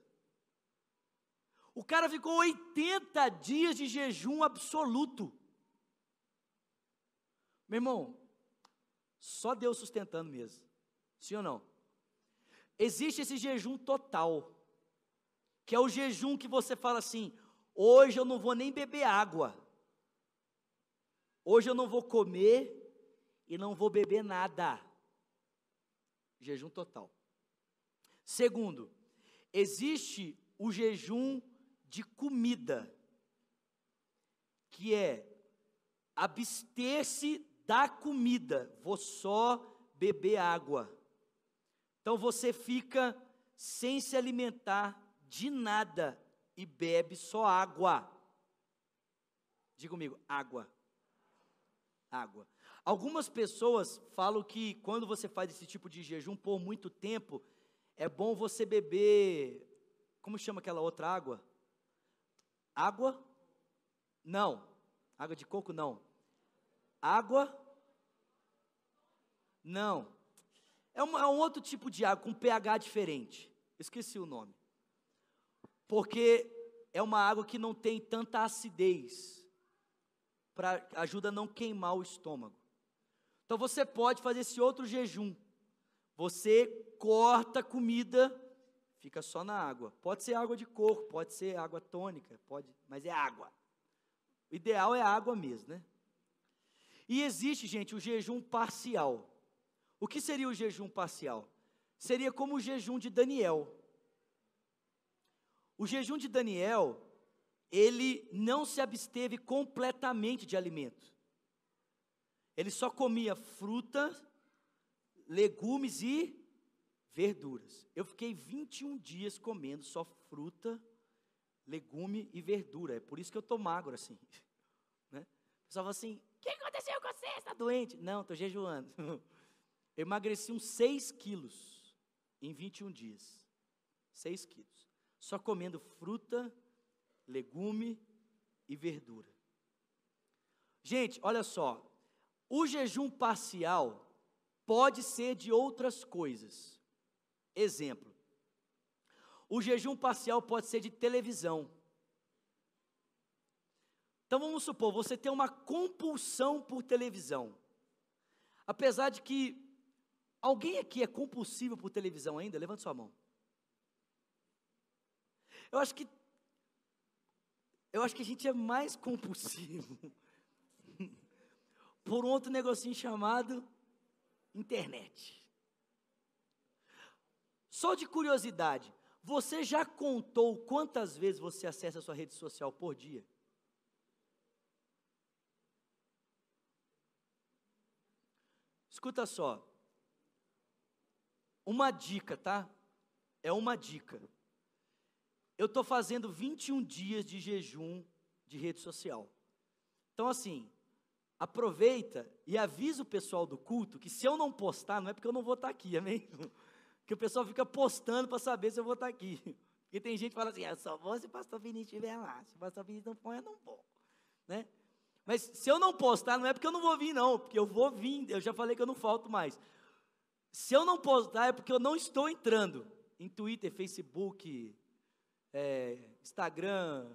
O cara ficou 80 dias de jejum absoluto. Meu irmão, só Deus sustentando mesmo. Sim ou não? Existe esse jejum total, que é o jejum que você fala assim: hoje eu não vou nem beber água, hoje eu não vou comer e não vou beber nada. Jejum total. Segundo, existe o jejum de comida, que é abster-se da comida, vou só beber água. Então você fica sem se alimentar de nada e bebe só água. Diga comigo, água. Água. Algumas pessoas falam que quando você faz esse tipo de jejum por muito tempo, é bom você beber. Como chama aquela outra água? Água? Não. Água de coco? Não. Água? Não. É, é um outro tipo de água com pH diferente. Esqueci o nome. Porque é uma água que não tem tanta acidez. Pra, ajuda a não queimar o estômago. Então você pode fazer esse outro jejum. Você corta a comida, fica só na água. Pode ser água de coco, pode ser água tônica, pode, mas é água. O ideal é água mesmo, né? E existe, gente, o jejum parcial. O que seria o jejum parcial? Seria como o jejum de Daniel. O jejum de Daniel, ele não se absteve completamente de alimento. Ele só comia frutas, legumes e verduras. Eu fiquei 21 dias comendo só fruta, legume e verdura. É por isso que eu estou magro assim. Né? O pessoal fala assim: o que aconteceu com você? Está doente? Não, estou jejuando. Eu emagreci uns 6 quilos em 21 dias. 6 quilos. Só comendo fruta, legume e verdura. Gente, olha só. O jejum parcial pode ser de outras coisas. Exemplo. O jejum parcial pode ser de televisão. Então vamos supor, você tem uma compulsão por televisão. Apesar de que Alguém aqui é compulsivo por televisão ainda? Levante sua mão. Eu acho que eu acho que a gente é mais compulsivo por um outro negocinho chamado internet. Só de curiosidade, você já contou quantas vezes você acessa a sua rede social por dia? Escuta só, uma dica, tá? É uma dica. Eu estou fazendo 21 dias de jejum de rede social. Então, assim, aproveita e avisa o pessoal do culto que se eu não postar, não é porque eu não vou estar tá aqui, amém? Que o pessoal fica postando para saber se eu vou estar tá aqui. Porque tem gente que fala assim, é só vou se o pastor Vinícius estiver lá. Se o pastor Vinícius não põe, eu não vou. Né? Mas se eu não postar, não é porque eu não vou vir, não. Porque eu vou vir, eu já falei que eu não falto mais. Se eu não postar é porque eu não estou entrando em Twitter, Facebook, é, Instagram.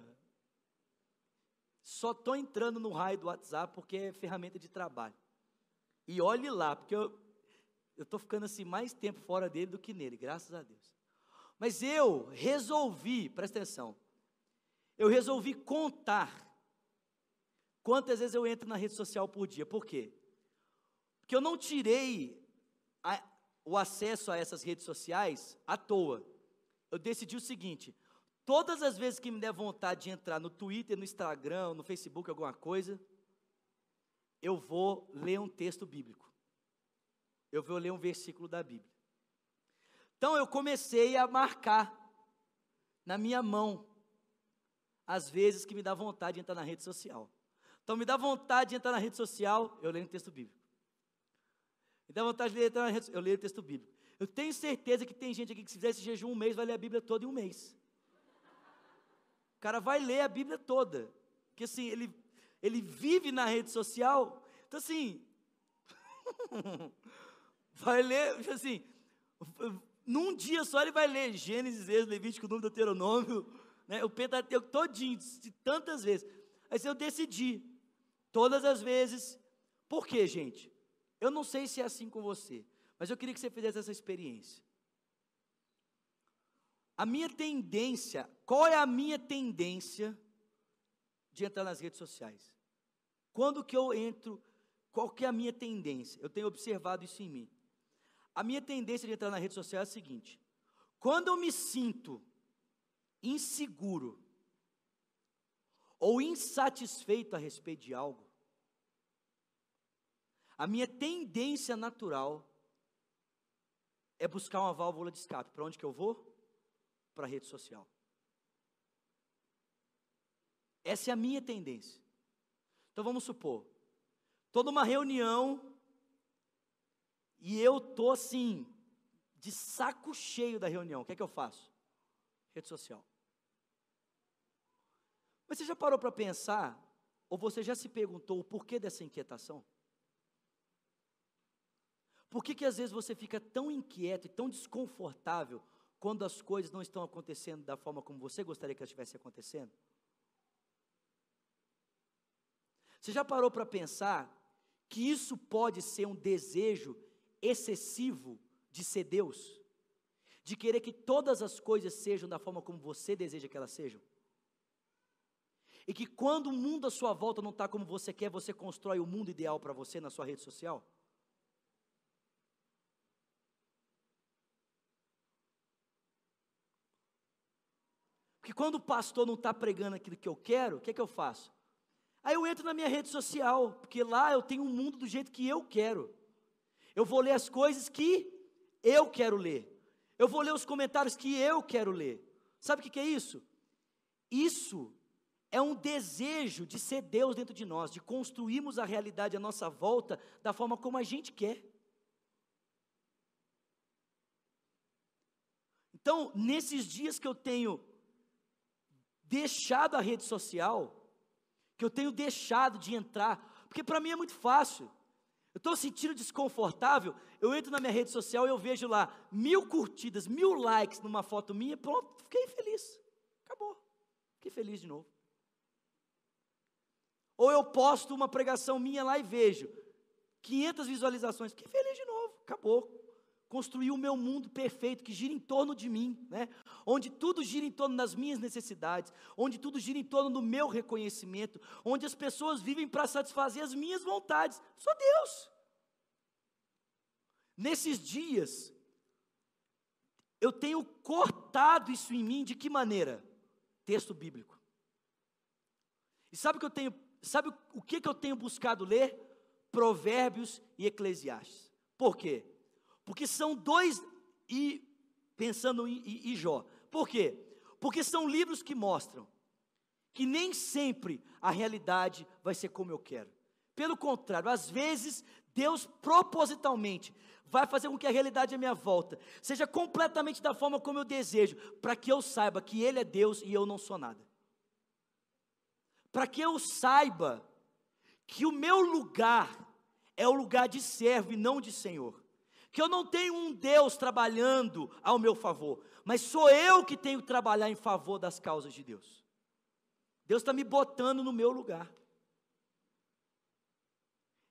Só estou entrando no raio do WhatsApp porque é ferramenta de trabalho. E olhe lá, porque eu estou ficando assim mais tempo fora dele do que nele, graças a Deus. Mas eu resolvi, presta atenção, eu resolvi contar quantas vezes eu entro na rede social por dia. Por quê? Porque eu não tirei o acesso a essas redes sociais à toa. Eu decidi o seguinte: todas as vezes que me der vontade de entrar no Twitter, no Instagram, no Facebook, alguma coisa, eu vou ler um texto bíblico. Eu vou ler um versículo da Bíblia. Então eu comecei a marcar na minha mão as vezes que me dá vontade de entrar na rede social. Então me dá vontade de entrar na rede social, eu leio um texto bíblico. Dá vontade de rede eu leio o texto bíblico. Eu tenho certeza que tem gente aqui que se fizer esse jejum um mês, vai ler a Bíblia toda em um mês. O cara vai ler a Bíblia toda. Porque assim, ele, ele vive na rede social. Então assim, vai ler, tipo assim, num dia só ele vai ler Gênesis, Êxodo, Levítico, Número, Deuteronômio, né, o Pentateuco todinho, de tantas vezes. Aí eu decidi, todas as vezes, por quê, gente? Eu não sei se é assim com você, mas eu queria que você fizesse essa experiência. A minha tendência, qual é a minha tendência de entrar nas redes sociais? Quando que eu entro, qual que é a minha tendência? Eu tenho observado isso em mim. A minha tendência de entrar na rede social é a seguinte: quando eu me sinto inseguro ou insatisfeito a respeito de algo, a minha tendência natural é buscar uma válvula de escape. Para onde que eu vou? Para a rede social. Essa é a minha tendência. Então vamos supor, estou numa reunião e eu tô assim, de saco cheio da reunião. O que é que eu faço? Rede social. Mas você já parou para pensar, ou você já se perguntou o porquê dessa inquietação? Por que, que às vezes você fica tão inquieto e tão desconfortável quando as coisas não estão acontecendo da forma como você gostaria que elas estivessem acontecendo? Você já parou para pensar que isso pode ser um desejo excessivo de ser Deus? De querer que todas as coisas sejam da forma como você deseja que elas sejam? E que quando o mundo à sua volta não está como você quer, você constrói o mundo ideal para você na sua rede social? Porque quando o pastor não está pregando aquilo que eu quero, o que é que eu faço? Aí eu entro na minha rede social, porque lá eu tenho um mundo do jeito que eu quero. Eu vou ler as coisas que eu quero ler. Eu vou ler os comentários que eu quero ler. Sabe o que é isso? Isso é um desejo de ser Deus dentro de nós, de construirmos a realidade à nossa volta da forma como a gente quer. Então, nesses dias que eu tenho deixado a rede social, que eu tenho deixado de entrar, porque para mim é muito fácil. Eu estou sentindo desconfortável, eu entro na minha rede social e eu vejo lá mil curtidas, mil likes numa foto minha, pronto, fiquei feliz. Acabou. Fiquei feliz de novo. Ou eu posto uma pregação minha lá e vejo 500 visualizações, fiquei feliz de novo. Acabou construir o meu mundo perfeito que gira em torno de mim, né? Onde tudo gira em torno das minhas necessidades, onde tudo gira em torno do meu reconhecimento, onde as pessoas vivem para satisfazer as minhas vontades. Sou Deus. Nesses dias, eu tenho cortado isso em mim de que maneira? Texto bíblico. E sabe o que eu tenho, sabe o que, que eu tenho buscado ler? Provérbios e Eclesiastes. Por quê? Porque são dois, e pensando em, em Jó. Por quê? Porque são livros que mostram que nem sempre a realidade vai ser como eu quero. Pelo contrário, às vezes Deus propositalmente vai fazer com que a realidade à minha volta seja completamente da forma como eu desejo, para que eu saiba que Ele é Deus e eu não sou nada. Para que eu saiba que o meu lugar é o lugar de servo e não de senhor que eu não tenho um Deus trabalhando ao meu favor, mas sou eu que tenho que trabalhar em favor das causas de Deus. Deus está me botando no meu lugar.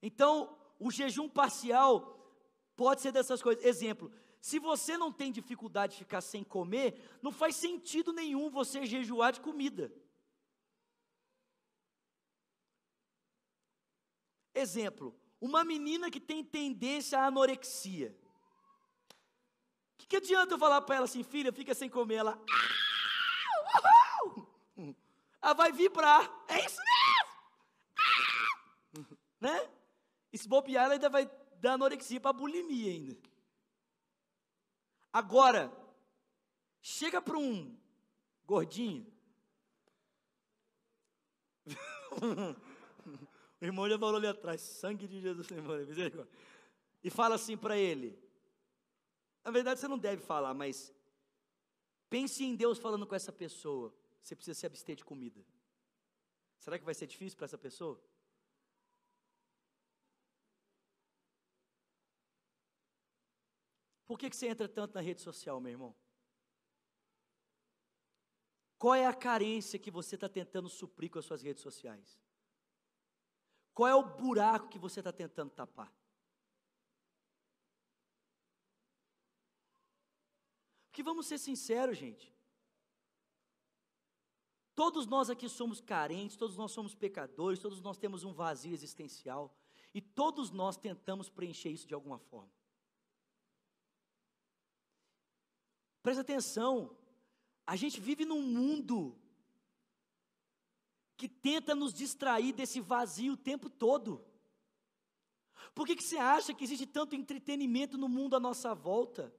Então, o jejum parcial pode ser dessas coisas. Exemplo, se você não tem dificuldade de ficar sem comer, não faz sentido nenhum você jejuar de comida. Exemplo, uma menina que tem tendência à anorexia. O que, que adianta eu falar para ela assim, filha, fica sem comer? Ela, ah, ela vai vibrar. É isso mesmo! né? E se bobear, ela ainda vai dar anorexia para bulimia ainda. Agora, chega para um gordinho. O irmão já falou ali atrás, sangue de Jesus, misericórdia. E fala assim para ele. Na verdade, você não deve falar, mas pense em Deus falando com essa pessoa. Você precisa se abster de comida. Será que vai ser difícil para essa pessoa? Por que, que você entra tanto na rede social, meu irmão? Qual é a carência que você está tentando suprir com as suas redes sociais? Qual é o buraco que você está tentando tapar? Porque vamos ser sinceros, gente. Todos nós aqui somos carentes, todos nós somos pecadores, todos nós temos um vazio existencial. E todos nós tentamos preencher isso de alguma forma. Presta atenção, a gente vive num mundo que tenta nos distrair desse vazio o tempo todo. Por que, que você acha que existe tanto entretenimento no mundo à nossa volta?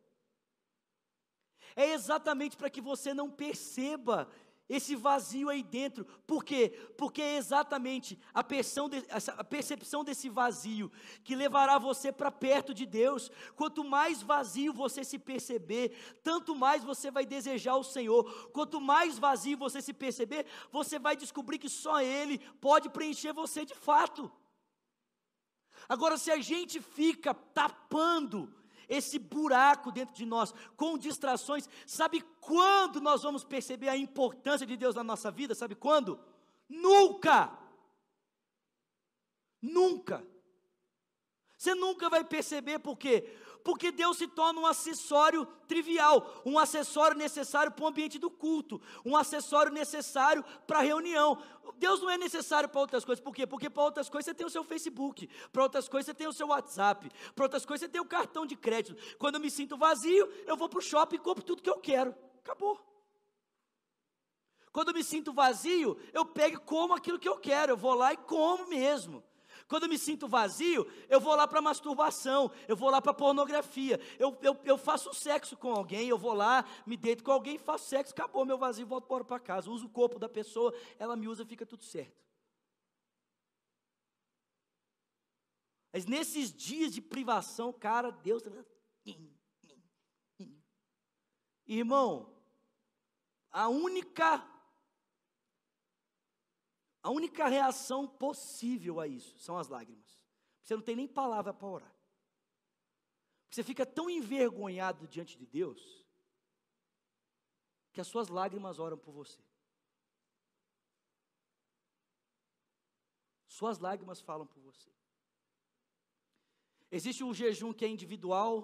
É exatamente para que você não perceba esse vazio aí dentro. Por quê? Porque é exatamente a percepção, de, a percepção desse vazio que levará você para perto de Deus. Quanto mais vazio você se perceber, tanto mais você vai desejar o Senhor. Quanto mais vazio você se perceber, você vai descobrir que só Ele pode preencher você de fato. Agora, se a gente fica tapando esse buraco dentro de nós, com distrações. Sabe quando nós vamos perceber a importância de Deus na nossa vida? Sabe quando? Nunca! Nunca! Você nunca vai perceber por quê? Porque Deus se torna um acessório trivial, um acessório necessário para o ambiente do culto, um acessório necessário para a reunião. Deus não é necessário para outras coisas, por quê? Porque para outras coisas você tem o seu Facebook, para outras coisas você tem o seu WhatsApp, para outras coisas você tem o cartão de crédito. Quando eu me sinto vazio, eu vou para o shopping e compro tudo que eu quero. Acabou. Quando eu me sinto vazio, eu pego e como aquilo que eu quero, eu vou lá e como mesmo. Quando eu me sinto vazio, eu vou lá para masturbação, eu vou lá para pornografia, eu, eu, eu faço sexo com alguém, eu vou lá, me deito com alguém, faço sexo, acabou meu vazio, volto para casa, uso o corpo da pessoa, ela me usa, fica tudo certo. Mas nesses dias de privação, cara, Deus. Tá Irmão, a única a única reação possível a isso são as lágrimas. Você não tem nem palavra para orar. Você fica tão envergonhado diante de Deus que as suas lágrimas oram por você. Suas lágrimas falam por você. Existe um jejum que é individual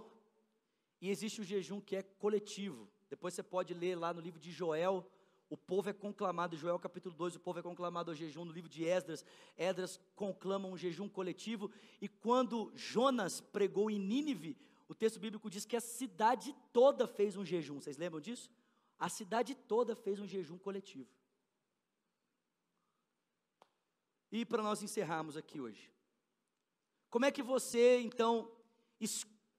e existe o um jejum que é coletivo. Depois você pode ler lá no livro de Joel, o povo é conclamado, Joel capítulo 2, o povo é conclamado ao jejum, no livro de Esdras, Esdras conclama um jejum coletivo, e quando Jonas pregou em Nínive, o texto bíblico diz que a cidade toda fez um jejum, vocês lembram disso? A cidade toda fez um jejum coletivo. E para nós encerrarmos aqui hoje, como é que você, então,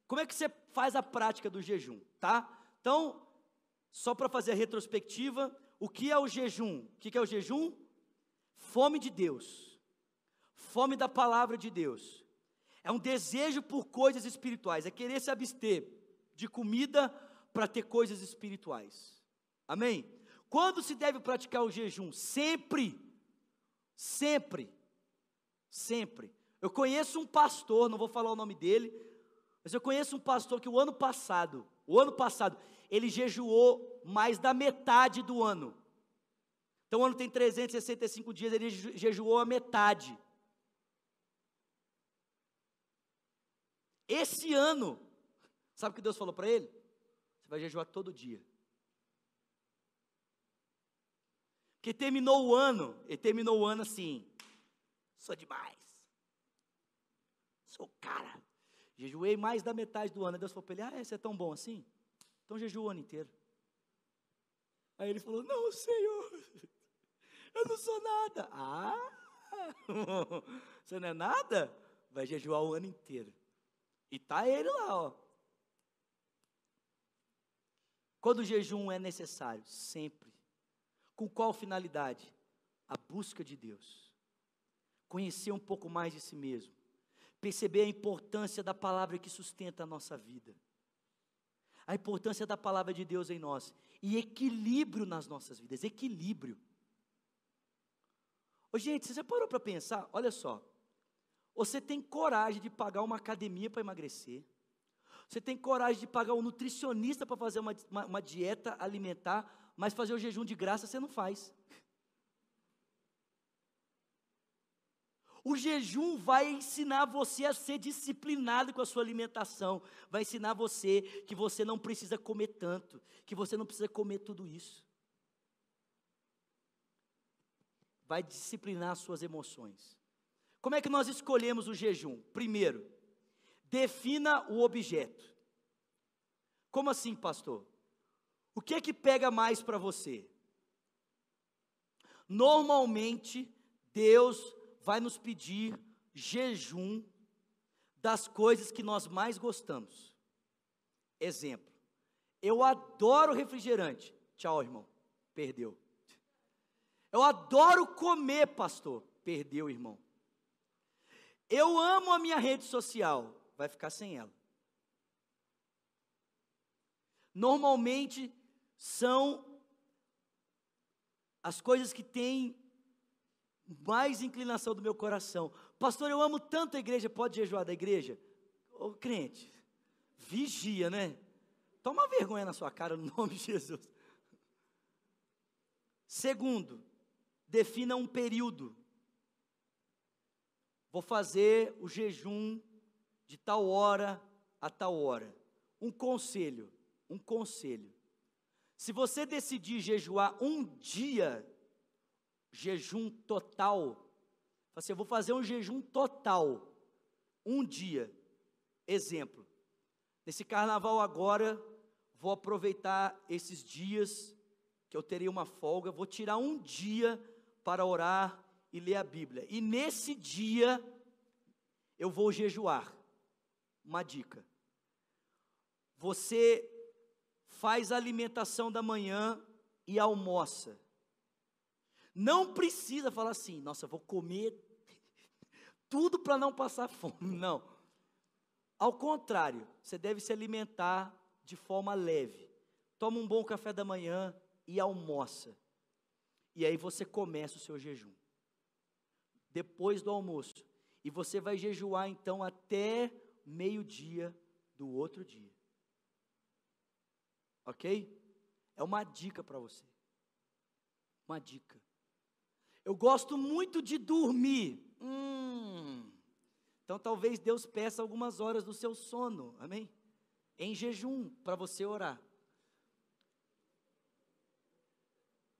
como é que você faz a prática do jejum, tá? Então, só para fazer a retrospectiva, o que é o jejum? O que é o jejum? Fome de Deus, fome da palavra de Deus. É um desejo por coisas espirituais, é querer se abster de comida para ter coisas espirituais. Amém? Quando se deve praticar o jejum? Sempre, sempre, sempre. Eu conheço um pastor, não vou falar o nome dele, mas eu conheço um pastor que o ano passado, o ano passado, ele jejuou mais da metade do ano. Então o ano tem 365 dias, ele jejuou a metade. Esse ano, sabe o que Deus falou para ele? Você vai jejuar todo dia. Porque terminou o ano, ele terminou o ano assim, sou demais. Sou cara. Jejuei mais da metade do ano. Deus falou para ele: Ah, você é tão bom assim? Então jejua o ano inteiro. Aí ele falou: Não, Senhor, eu não sou nada. Ah, você não é nada? Vai jejuar o ano inteiro. E tá ele lá, ó. Quando o jejum é necessário, sempre. Com qual finalidade? A busca de Deus. conhecer um pouco mais de si mesmo, perceber a importância da palavra que sustenta a nossa vida, a importância da palavra de Deus em nós e equilíbrio nas nossas vidas equilíbrio. Ô, gente, você já parou para pensar? Olha só, você tem coragem de pagar uma academia para emagrecer, você tem coragem de pagar um nutricionista para fazer uma, uma, uma dieta alimentar, mas fazer o jejum de graça você não faz. O jejum vai ensinar você a ser disciplinado com a sua alimentação, vai ensinar você que você não precisa comer tanto, que você não precisa comer tudo isso. Vai disciplinar as suas emoções. Como é que nós escolhemos o jejum? Primeiro, defina o objeto. Como assim, pastor? O que é que pega mais para você? Normalmente, Deus vai nos pedir jejum das coisas que nós mais gostamos. Exemplo, eu adoro refrigerante. Tchau, irmão. Perdeu. Eu adoro comer, pastor. Perdeu, irmão. Eu amo a minha rede social. Vai ficar sem ela. Normalmente são as coisas que têm mais inclinação do meu coração. Pastor, eu amo tanto a igreja, pode jejuar da igreja? Ô crente, vigia, né? Toma vergonha na sua cara no nome de Jesus. Segundo, defina um período. Vou fazer o jejum de tal hora a tal hora. Um conselho, um conselho. Se você decidir jejuar um dia jejum total. Assim, vou fazer um jejum total, um dia. Exemplo, nesse carnaval agora, vou aproveitar esses dias que eu terei uma folga, vou tirar um dia para orar e ler a Bíblia. E nesse dia, eu vou jejuar. Uma dica. Você faz a alimentação da manhã e almoça. Não precisa falar assim, nossa, vou comer tudo para não passar fome. Não. Ao contrário, você deve se alimentar de forma leve. Toma um bom café da manhã e almoça. E aí você começa o seu jejum. Depois do almoço. E você vai jejuar então até meio-dia do outro dia. Ok? É uma dica para você. Uma dica. Eu gosto muito de dormir. Hum. Então talvez Deus peça algumas horas do seu sono, amém? Em jejum, para você orar.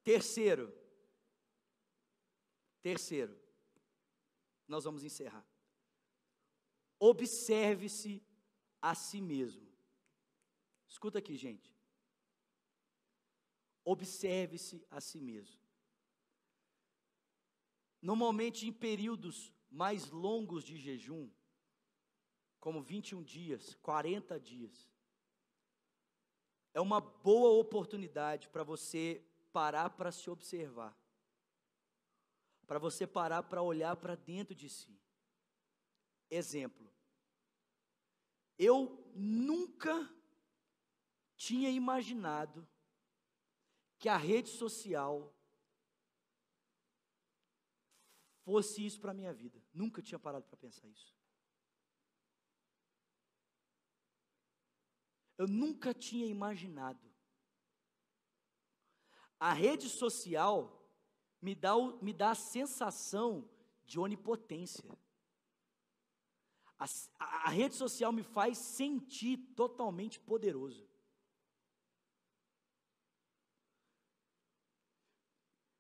Terceiro, terceiro, nós vamos encerrar. Observe-se a si mesmo. Escuta aqui, gente. Observe-se a si mesmo. Normalmente em períodos mais longos de jejum, como 21 dias, 40 dias, é uma boa oportunidade para você parar para se observar, para você parar para olhar para dentro de si. Exemplo, eu nunca tinha imaginado que a rede social fosse isso para a minha vida. Nunca tinha parado para pensar isso. Eu nunca tinha imaginado. A rede social me dá, me dá a sensação de onipotência. A, a, a rede social me faz sentir totalmente poderoso.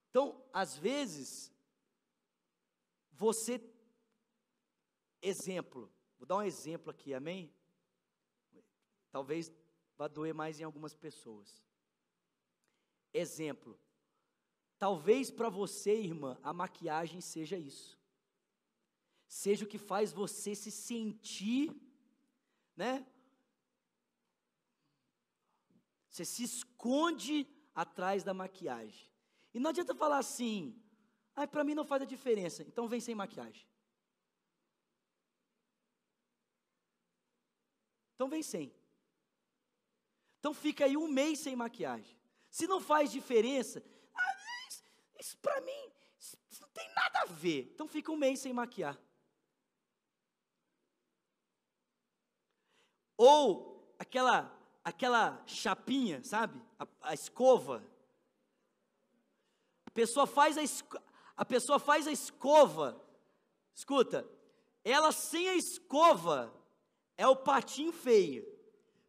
Então, às vezes, você, exemplo, vou dar um exemplo aqui, amém? Talvez vá doer mais em algumas pessoas. Exemplo, talvez para você, irmã, a maquiagem seja isso. Seja o que faz você se sentir, né? Você se esconde atrás da maquiagem. E não adianta falar assim, Ah, para mim não faz a diferença, então vem sem maquiagem. Então vem sem. Então fica aí um mês sem maquiagem. Se não faz diferença, ah, isso, isso para mim isso não tem nada a ver. Então fica um mês sem maquiar. Ou aquela aquela chapinha, sabe? A, a escova. A pessoa faz a, a pessoa faz a escova. Escuta, ela sem a escova é o patinho feio.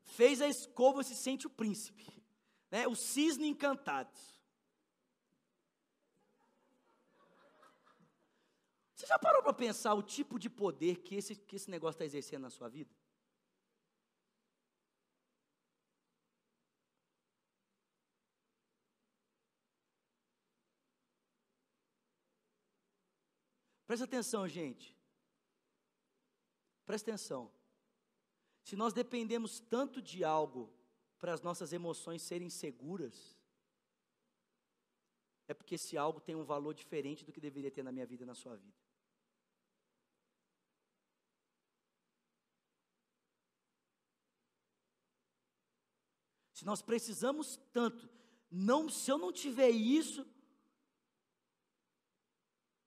Fez a escova, se sente o príncipe. Né? O cisne encantado. Você já parou para pensar o tipo de poder que esse, que esse negócio está exercendo na sua vida? Presta atenção, gente. Presta atenção. Se nós dependemos tanto de algo para as nossas emoções serem seguras, é porque esse algo tem um valor diferente do que deveria ter na minha vida e na sua vida. Se nós precisamos tanto, não, se eu não tiver isso,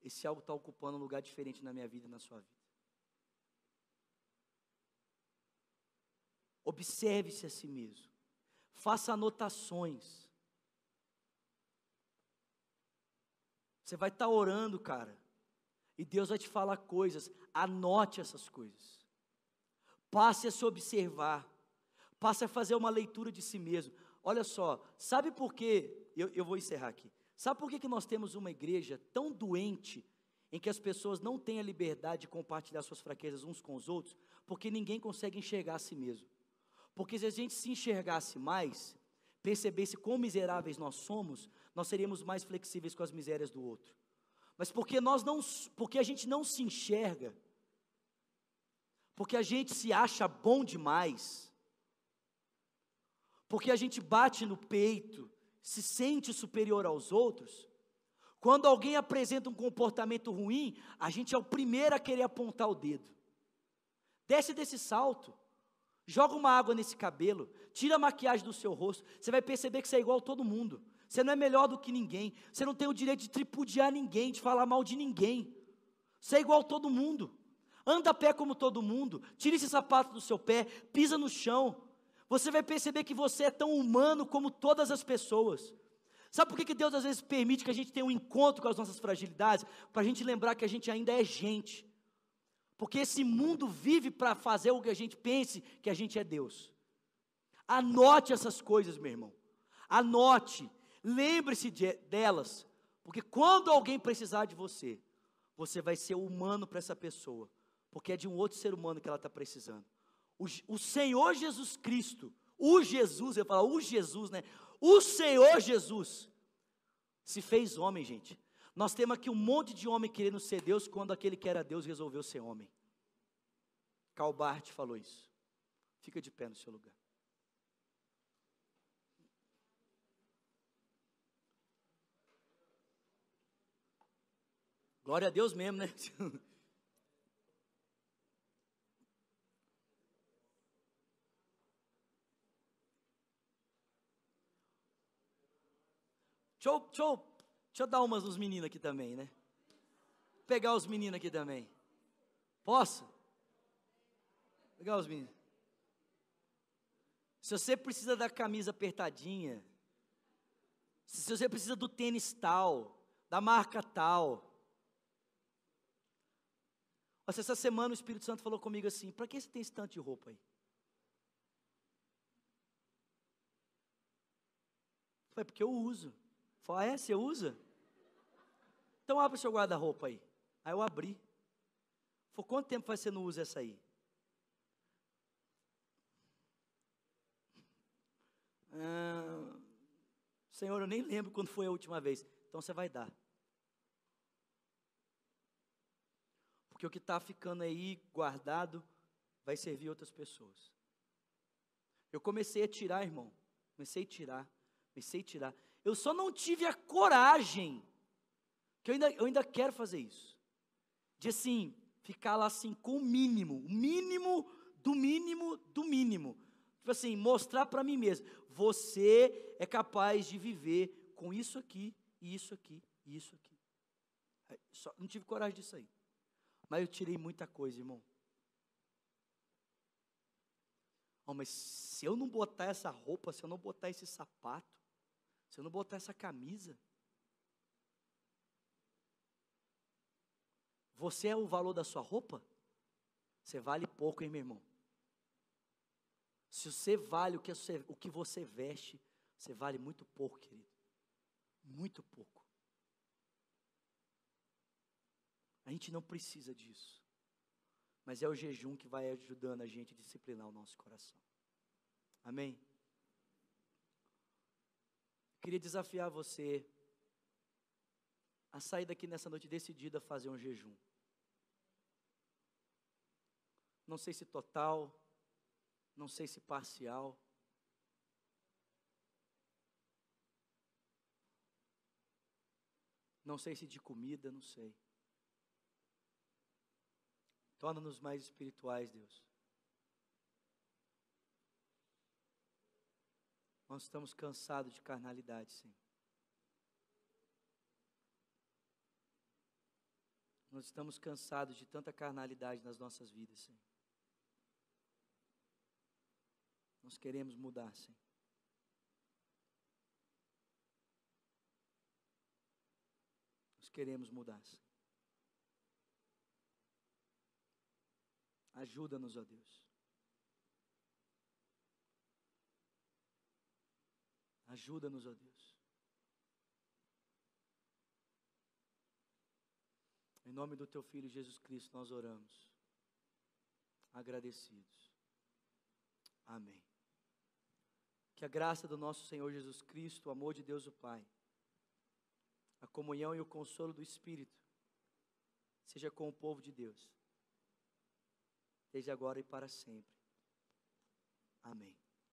esse algo está ocupando um lugar diferente na minha vida e na sua vida. Observe-se a si mesmo. Faça anotações. Você vai estar tá orando, cara. E Deus vai te falar coisas. Anote essas coisas. Passe a se observar. Passe a fazer uma leitura de si mesmo. Olha só, sabe por quê? Eu, eu vou encerrar aqui. Sabe por que, que nós temos uma igreja tão doente em que as pessoas não têm a liberdade de compartilhar suas fraquezas uns com os outros? Porque ninguém consegue enxergar a si mesmo. Porque se a gente se enxergasse mais, percebesse quão miseráveis nós somos, nós seríamos mais flexíveis com as misérias do outro. Mas porque nós não, porque a gente não se enxerga, porque a gente se acha bom demais, porque a gente bate no peito, se sente superior aos outros, quando alguém apresenta um comportamento ruim, a gente é o primeiro a querer apontar o dedo. Desce desse salto. Joga uma água nesse cabelo, tira a maquiagem do seu rosto, você vai perceber que você é igual a todo mundo. Você não é melhor do que ninguém, você não tem o direito de tripudiar ninguém, de falar mal de ninguém. Você é igual a todo mundo. Anda a pé como todo mundo, tira esse sapato do seu pé, pisa no chão. Você vai perceber que você é tão humano como todas as pessoas. Sabe por que Deus às vezes permite que a gente tenha um encontro com as nossas fragilidades? Para a gente lembrar que a gente ainda é gente. Porque esse mundo vive para fazer o que a gente pense que a gente é Deus. Anote essas coisas, meu irmão. Anote. Lembre-se de, delas. Porque quando alguém precisar de você, você vai ser humano para essa pessoa. Porque é de um outro ser humano que ela está precisando. O, o, Senhor Jesus Cristo, o Jesus, eu falo, o Jesus, né? O Senhor Jesus se fez homem, gente. Nós temos aqui um monte de homem querendo ser Deus quando aquele que era Deus resolveu ser homem. Calbart falou isso. Fica de pé no seu lugar. Glória a Deus mesmo, né? Deixa eu, deixa, eu, deixa eu dar umas dos meninos aqui também, né? Pegar os meninos aqui também. Posso? Pegar os meninos. Se você precisa da camisa apertadinha, se você precisa do tênis tal, da marca tal. Nossa, essa semana o Espírito Santo falou comigo assim: para que você tem esse tanto de roupa aí? Foi porque eu uso. Falei, ah, é? Você usa? Então abre o seu guarda-roupa aí. Aí eu abri. Falei, quanto tempo faz você não usa essa aí? Ah, Senhor, eu nem lembro quando foi a última vez. Então você vai dar. Porque o que está ficando aí guardado vai servir outras pessoas. Eu comecei a tirar, irmão. Comecei a tirar. Comecei a tirar. Eu só não tive a coragem Que eu ainda, eu ainda quero fazer isso. De assim, ficar lá assim com o mínimo, o mínimo do mínimo do mínimo. Tipo assim, mostrar para mim mesmo, você é capaz de viver com isso aqui, e isso aqui, e isso aqui. É, só, não tive coragem disso aí. Mas eu tirei muita coisa, irmão. Oh, mas se eu não botar essa roupa, se eu não botar esse sapato, se eu não botar essa camisa, você é o valor da sua roupa? Você vale pouco, hein, meu irmão? Se você vale o que você, o que você veste, você vale muito pouco, querido. Muito pouco. A gente não precisa disso. Mas é o jejum que vai ajudando a gente a disciplinar o nosso coração. Amém? Queria desafiar você a sair daqui nessa noite decidida a fazer um jejum. Não sei se total, não sei se parcial. Não sei se de comida, não sei. Torna-nos mais espirituais, Deus. Nós estamos cansados de carnalidade, Senhor. Nós estamos cansados de tanta carnalidade nas nossas vidas, Senhor. Nós queremos mudar, Senhor. Nós queremos mudar. Ajuda-nos, ó Deus. Ajuda-nos, ó Deus. Em nome do teu filho Jesus Cristo nós oramos. Agradecidos. Amém. Que a graça do nosso Senhor Jesus Cristo, o amor de Deus o Pai, a comunhão e o consolo do Espírito, seja com o povo de Deus, desde agora e para sempre. Amém.